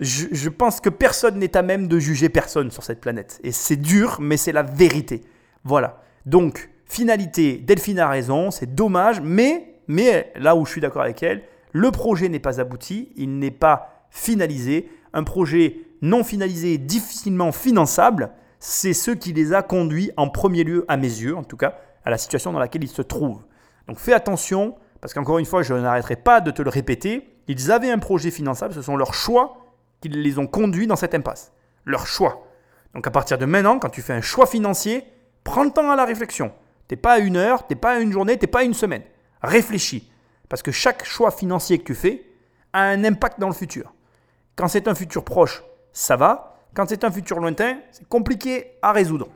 je, pense que personne n'est à même de juger personne sur cette planète. Et c'est dur, mais c'est la vérité. Voilà. Donc, finalité, Delphine a raison, c'est dommage, mais, mais là où je suis d'accord avec elle, le projet n'est pas abouti, il n'est pas finalisé. Un projet non finalisé, difficilement finançable, c'est ce qui les a conduits en premier lieu, à mes yeux en tout cas, à la situation dans laquelle ils se trouvent. Donc fais attention, parce qu'encore une fois, je n'arrêterai pas de te le répéter, ils avaient un projet finançable, ce sont leurs choix qui les ont conduits dans cette impasse. Leurs choix. Donc à partir de maintenant, quand tu fais un choix financier, prends le temps à la réflexion. T'es pas à une heure, t'es pas à une journée, t'es pas à une semaine. Réfléchis. Parce que chaque choix financier que tu fais a un impact dans le futur. Quand c'est un futur proche, ça va. Quand c'est un futur lointain, c'est compliqué à résoudre.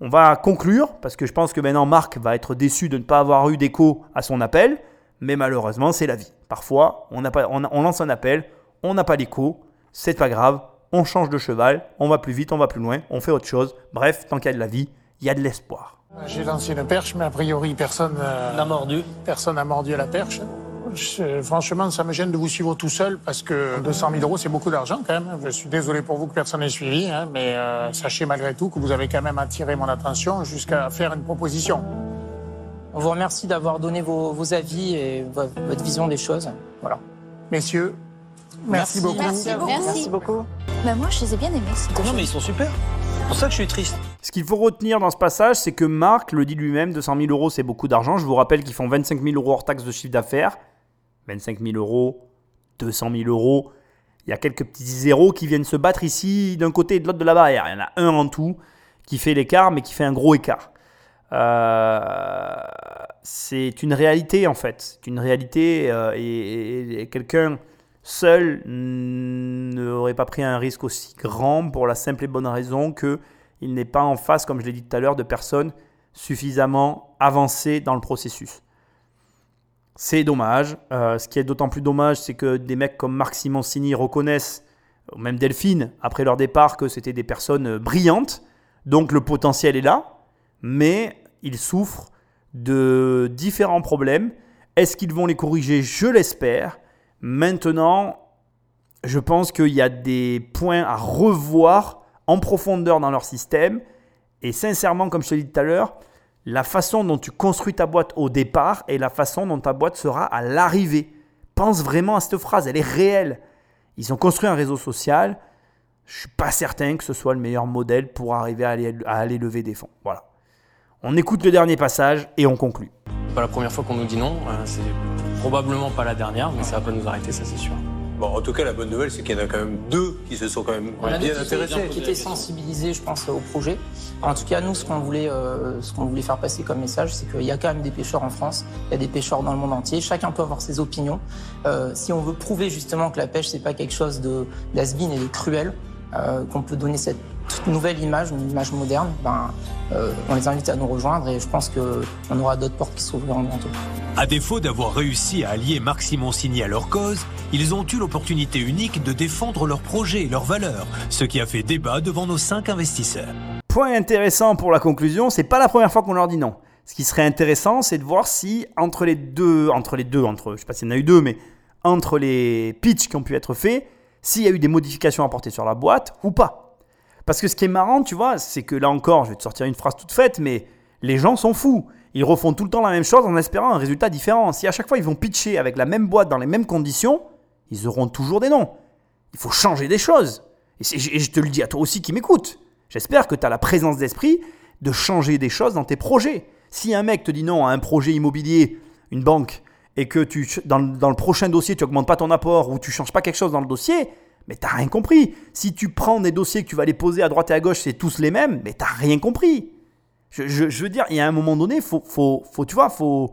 On va conclure, parce que je pense que maintenant Marc va être déçu de ne pas avoir eu d'écho à son appel, mais malheureusement c'est la vie. Parfois, on, pas, on, on lance un appel, on n'a pas d'écho, c'est pas grave, on change de cheval, on va plus vite, on va plus loin, on fait autre chose. Bref, tant qu'il y a de la vie, il y a de l'espoir. J'ai lancé une perche, mais a priori personne n'a mordu. Personne n'a mordu à la perche. Franchement, ça me gêne de vous suivre tout seul parce que 200 000 euros, c'est beaucoup d'argent quand même. Je suis désolé pour vous que personne n'ait suivi, hein, mais euh, sachez malgré tout que vous avez quand même attiré mon attention jusqu'à faire une proposition. On vous remercie d'avoir donné vos, vos avis et vo- votre vision des choses. Voilà. Messieurs, merci, beaucoup. Merci, vous. Merci. Merci beaucoup. Bah, moi, je les ai bien aimés. Non, mais ils sont super. C'est pour ça que je suis triste. Ce qu'il faut retenir dans ce passage, c'est que Marc le dit lui-même 200 000 euros, c'est beaucoup d'argent. Je vous rappelle qu'ils font 25 000 euros hors taxe de chiffre d'affaires. 25 000 euros, 200 000 euros. Il y a quelques petits zéros qui viennent se battre ici d'un côté et de l'autre de la barrière. Il y en a un en tout qui fait l'écart, mais qui fait un gros écart. Euh, c'est une réalité en fait. C'est une réalité euh, et, quelqu'un seul n'aurait pas pris un risque aussi grand pour la simple et bonne raison que il n'est pas en face, comme je l'ai dit tout à l'heure, de personnes suffisamment avancées dans le processus. C'est dommage. Euh, ce qui est d'autant plus dommage, c'est que des mecs comme Marc Simoncini reconnaissent, ou même Delphine, après leur départ, que c'était des personnes euh, brillantes. Donc le potentiel est là, mais ils souffrent de différents problèmes. Est-ce qu'ils vont les corriger? Je l'espère. Maintenant, je pense qu'il y a des points à revoir en profondeur dans leur système. Et sincèrement, comme je te l'ai dit tout à l'heure, la façon dont tu construis ta boîte au départ et la façon dont ta boîte sera à l'arrivée. Pense vraiment à cette phrase, elle est réelle. Ils ont construit un réseau social. Je suis pas certain que ce soit le meilleur modèle pour arriver à aller, à lever des fonds. Voilà. On écoute le dernier passage et on conclut. Pas la première fois qu'on nous dit non, euh, c'est probablement pas la dernière, mais ça va pas nous arrêter, ça c'est sûr. Bon, en tout cas, la bonne nouvelle, c'est qu'il y en a quand même deux qui se sont quand même bien intéressés. qui étaient sensibilisés, je pense, au projet. En tout cas, nous, ce qu'on voulait, euh, ce qu'on voulait faire passer comme message, c'est qu'il y a quand même des pêcheurs en France, il y a des pêcheurs dans le monde entier. Chacun peut avoir ses opinions. Euh, si on veut prouver justement que la pêche, c'est pas quelque chose de et de cruel, euh, qu'on peut donner cette toute nouvelle image, une image moderne, ben, euh, on les invite à nous rejoindre et je pense que on aura d'autres portes qui s'ouvriront bientôt. À défaut d'avoir réussi à allier Marc Simoncini à leur cause, ils ont eu l'opportunité unique de défendre leurs projets et leurs valeurs, ce qui a fait débat devant nos cinq investisseurs. Point intéressant pour la conclusion, c'est pas la première fois qu'on leur dit non. Ce qui serait intéressant, c'est de voir si entre les deux, entre les deux, entre, je sais pas s'il y en a eu deux, mais entre les pitchs qui ont pu être faits, s'il y a eu des modifications apportées sur la boîte ou pas. Parce que ce qui est marrant, tu vois, c'est que là encore, je vais te sortir une phrase toute faite, mais les gens sont fous. Ils refont tout le temps la même chose en espérant un résultat différent. Si à chaque fois ils vont pitcher avec la même boîte dans les mêmes conditions, ils auront toujours des noms. Il faut changer des choses. Et, et je te le dis à toi aussi qui m'écoute. J'espère que tu as la présence d'esprit de changer des choses dans tes projets. Si un mec te dit non à un projet immobilier, une banque, et que tu, dans, dans le prochain dossier, tu augmentes pas ton apport ou tu changes pas quelque chose dans le dossier, mais t'as rien compris. Si tu prends des dossiers que tu vas les poser à droite et à gauche, c'est tous les mêmes, mais t'as rien compris. Je, je- veux dire, il y a un moment donné, faut, faut, faut, tu vois, faut,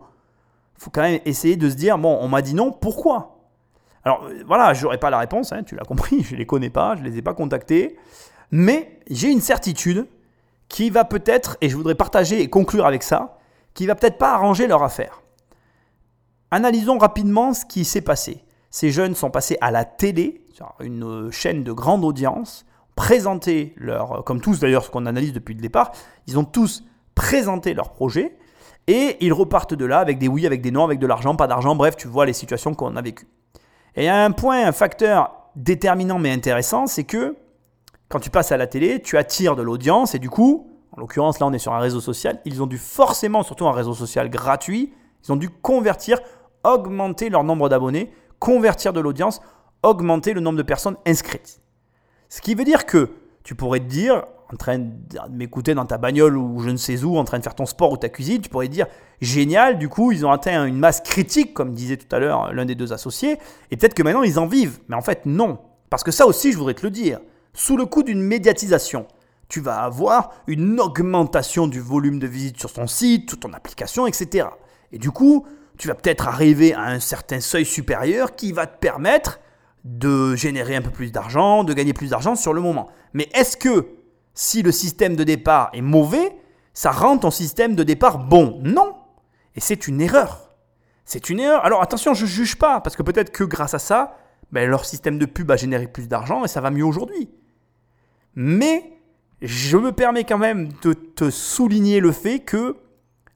faut quand même essayer de se dire, bon, on m'a dit non, pourquoi? Alors euh, voilà, j'aurais pas la réponse, hein, tu l'as compris, je les connais pas, je les ai pas contactés, mais j'ai une certitude qui va peut-être, et je voudrais partager et conclure avec ça, qui va peut-être pas arranger leur affaire. Analysons rapidement ce qui s'est passé. Ces jeunes sont passés à la télé, une euh, chaîne de grande audience, présenté leur, comme tous d'ailleurs ce qu'on analyse depuis le départ, ils ont tous présenté leur projet et ils repartent de là avec des oui, avec des non, avec de l'argent, pas d'argent, bref, tu vois les situations qu'on a vécues. Et il y a un point, un facteur déterminant mais intéressant, c'est que quand tu passes à la télé, tu attires de l'audience et du coup, en l'occurrence là on est sur un réseau social, ils ont dû forcément, surtout un réseau social gratuit, ils ont dû convertir, augmenter leur nombre d'abonnés, convertir de l'audience, augmenter le nombre de personnes inscrites. Ce qui veut dire que tu pourrais te dire, en train de m'écouter dans ta bagnole ou je ne sais où, en train de faire ton sport ou ta cuisine, tu pourrais te dire, génial, du coup, ils ont atteint une masse critique, comme disait tout à l'heure l'un des deux associés, et peut-être que maintenant ils en vivent. Mais en fait, non. Parce que ça aussi, je voudrais te le dire, sous le coup d'une médiatisation, tu vas avoir une augmentation du volume de visites sur ton site, sur ton application, etc. Et du coup, tu vas peut-être arriver à un certain seuil supérieur qui va te permettre de générer un peu plus d'argent, de gagner plus d'argent sur le moment. Mais est-ce que si le système de départ est mauvais, ça rend ton système de départ bon? Non. Et c'est une erreur. C'est une erreur. Alors attention, je ne juge pas, parce que peut-être que grâce à ça, ben, leur système de pub a généré plus d'argent et ça va mieux aujourd'hui. Mais je me permets quand même de te souligner le fait que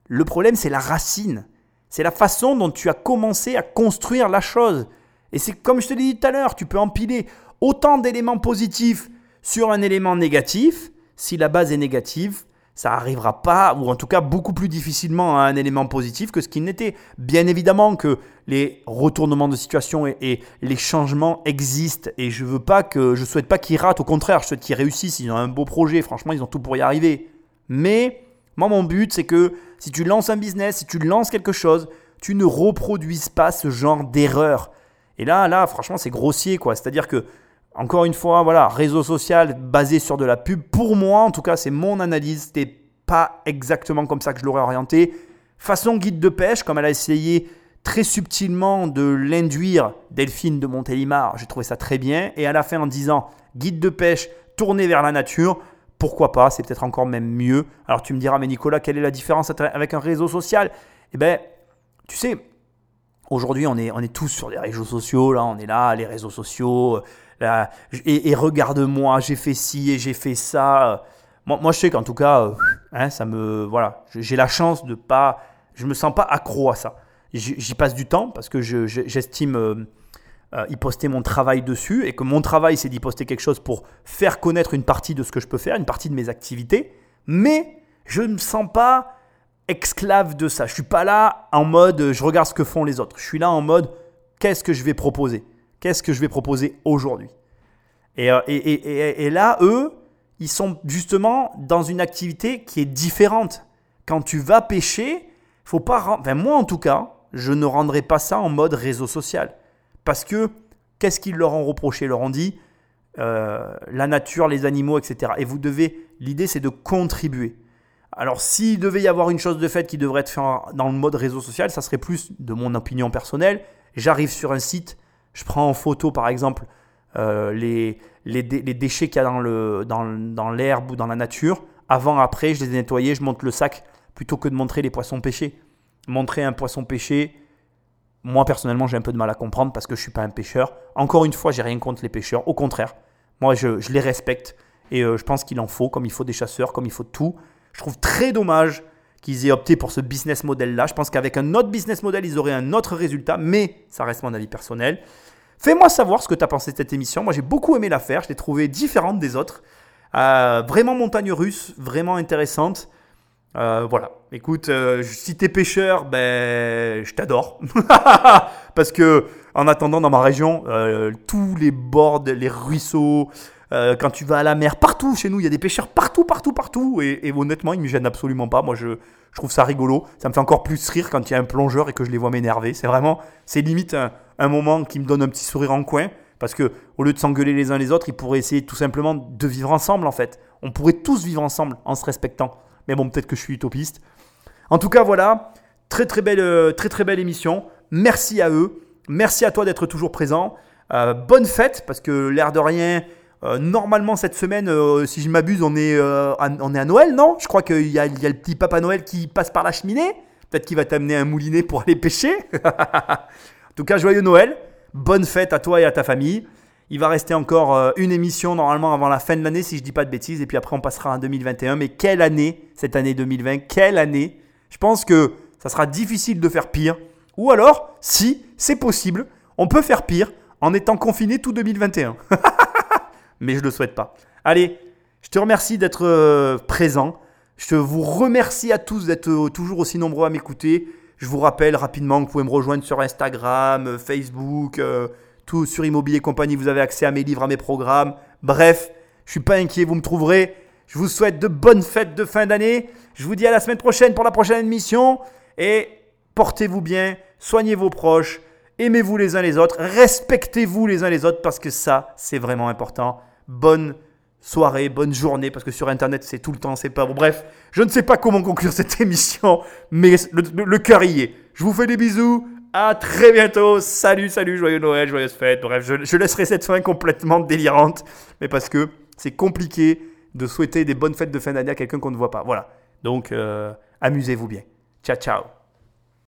le problème, c'est la racine. C'est la façon dont tu as commencé à construire la chose. Et c'est comme je te l'ai dit tout à l'heure, tu peux empiler autant d'éléments positifs sur un élément négatif. Si la base est négative, ça n'arrivera pas, ou en tout cas beaucoup plus difficilement à un élément positif que ce qu'il n'était. Bien évidemment que les retournements de situation et, les changements existent, et je veux pas que, je souhaite pas qu'ils ratent, au contraire, je souhaite qu'ils réussissent, ils ont un beau projet, franchement, ils ont tout pour y arriver. Mais, moi, mon but, c'est que si tu lances un business, si tu lances quelque chose, tu ne reproduises pas ce genre d'erreur. Et là, là, franchement, c'est grossier, quoi. C'est-à-dire que encore une fois, voilà, réseau social basé sur de la pub. Pour moi, en tout cas, c'est mon analyse. C'était pas exactement comme ça que je l'aurais orienté. Façon guide de pêche, comme elle a essayé très subtilement de l'induire, Delphine de Montélimar, j'ai trouvé ça très bien. Et à la fin, en disant guide de pêche tourné vers la nature, pourquoi pas, c'est peut-être encore même mieux. Alors tu me diras, mais Nicolas, quelle est la différence avec un réseau social? Eh bien, tu sais, aujourd'hui, on est, on est tous sur les réseaux sociaux, là, on est là, les réseaux sociaux, et, regarde-moi, j'ai fait ci et j'ai fait ça. Moi, moi, je sais qu'en tout cas, euh, hein, ça me, voilà, j'ai la chance de pas, je me sens pas accro à ça. J'y passe du temps parce que j'estime euh, euh, y poster mon travail dessus et que mon travail, c'est d'y poster quelque chose pour faire connaître une partie de ce que je peux faire, une partie de mes activités. Mais je ne me sens pas esclave de ça. Je suis pas là en mode je regarde ce que font les autres. Je suis là en mode qu'est-ce que je vais proposer? Qu'est-ce que je vais proposer aujourd'hui? Euh, et, et, là, eux, ils sont justement dans une activité qui est différente. Quand tu vas pêcher, faut pas. Enfin, moi en tout cas, je ne rendrai pas ça en mode réseau social. Parce que qu'est-ce qu'ils leur ont reproché? Ils leur ont dit euh, la nature, les animaux, etc. Et vous devez. L'idée, c'est de contribuer. Alors, s'il devait y avoir une chose de fait qui devrait être faite dans le mode réseau social, ça serait plus de mon opinion personnelle. J'arrive sur un site, je prends en photo, par exemple, euh, les, les, déchets qu'il y a dans, le, dans, dans l'herbe ou dans la nature. Avant, après, je les ai nettoyés, je monte le sac plutôt que de montrer les poissons pêchés. Montrer un poisson pêché, moi personnellement, j'ai un peu de mal à comprendre parce que je suis pas un pêcheur. Encore une fois, j'ai rien contre les pêcheurs. Au contraire, moi, je, les respecte et euh, je pense qu'il en faut, comme il faut des chasseurs, comme il faut tout. Je trouve très dommage qu'ils aient opté pour ce business model-là. Je pense qu'avec un autre business model, ils auraient un autre résultat, mais ça reste mon avis personnel. Fais-moi savoir ce que tu as pensé de cette émission. Moi, j'ai beaucoup aimé la faire. Je l'ai trouvée différente des autres. Euh, vraiment montagne russe, vraiment intéressante. Euh, voilà. Écoute, euh, si t'es pêcheur, ben, je t'adore. Parce que, en attendant, dans ma région, tous les bords, les ruisseaux, quand tu vas à la mer, partout chez nous, il y a des pêcheurs partout, partout, partout. Et, honnêtement, ils me gênent absolument pas. Moi, je, je, trouve ça rigolo. Ça me fait encore plus rire quand il y a un plongeur et que je les vois m'énerver. C'est vraiment, c'est limite un, un moment qui me donne un petit sourire en coin. Parce que au lieu de s'engueuler les uns les autres, ils pourraient essayer tout simplement de vivre ensemble en fait. On pourrait tous vivre ensemble en se respectant. Mais bon, peut-être que je suis utopiste. En tout cas, voilà, très très belle, euh, très très belle émission. Merci à eux. Merci à toi d'être toujours présent. Euh, bonne fête parce que l'air de rien, euh, normalement cette semaine, si je m'abuse, on est, à, on est à Noël, non? Je crois qu'il y, y a, le petit Papa Noël qui passe par la cheminée. Peut-être qu'il va t'amener un moulinet pour aller pêcher. En tout cas, joyeux Noël. Bonne fête à toi et à ta famille. Il va rester encore euh, une émission normalement avant la fin de l'année, si je dis pas de bêtises. Et puis après, on passera en 2021. Mais quelle année, cette année 2020 Quelle année? Je pense que ça sera difficile de faire pire. Ou alors, si c'est possible, on peut faire pire en étant confiné tout 2021. Mais je ne le souhaite pas. Allez, je te remercie d'être euh, présent. Je vous remercie à tous d'être euh, toujours aussi nombreux à m'écouter. Je vous rappelle rapidement que vous pouvez me rejoindre sur Instagram, Facebook, sur Immobilier Compagnie. Vous avez accès à mes livres, à mes programmes. Bref, je suis pas inquiet, vous me trouverez. Je vous souhaite de bonnes fêtes de fin d'année. Je vous dis à la semaine prochaine pour la prochaine émission. Et portez-vous bien, soignez vos proches, aimez-vous les uns les autres, respectez-vous les uns les autres parce que ça, c'est vraiment important. Bonne soirée, bonne journée, parce que sur Internet, c'est tout le temps, c'est pas. Bref, je ne sais pas comment conclure cette émission, mais le, cœur y est. Je vous fais des bisous. À très bientôt. Salut, salut, joyeux Noël, joyeuse fête. Bref, je, je laisserai cette fin complètement délirante, mais parce que c'est compliqué de souhaiter des bonnes fêtes de fin d'année à quelqu'un qu'on ne voit pas. Voilà. Donc, euh, amusez-vous bien. Ciao, ciao.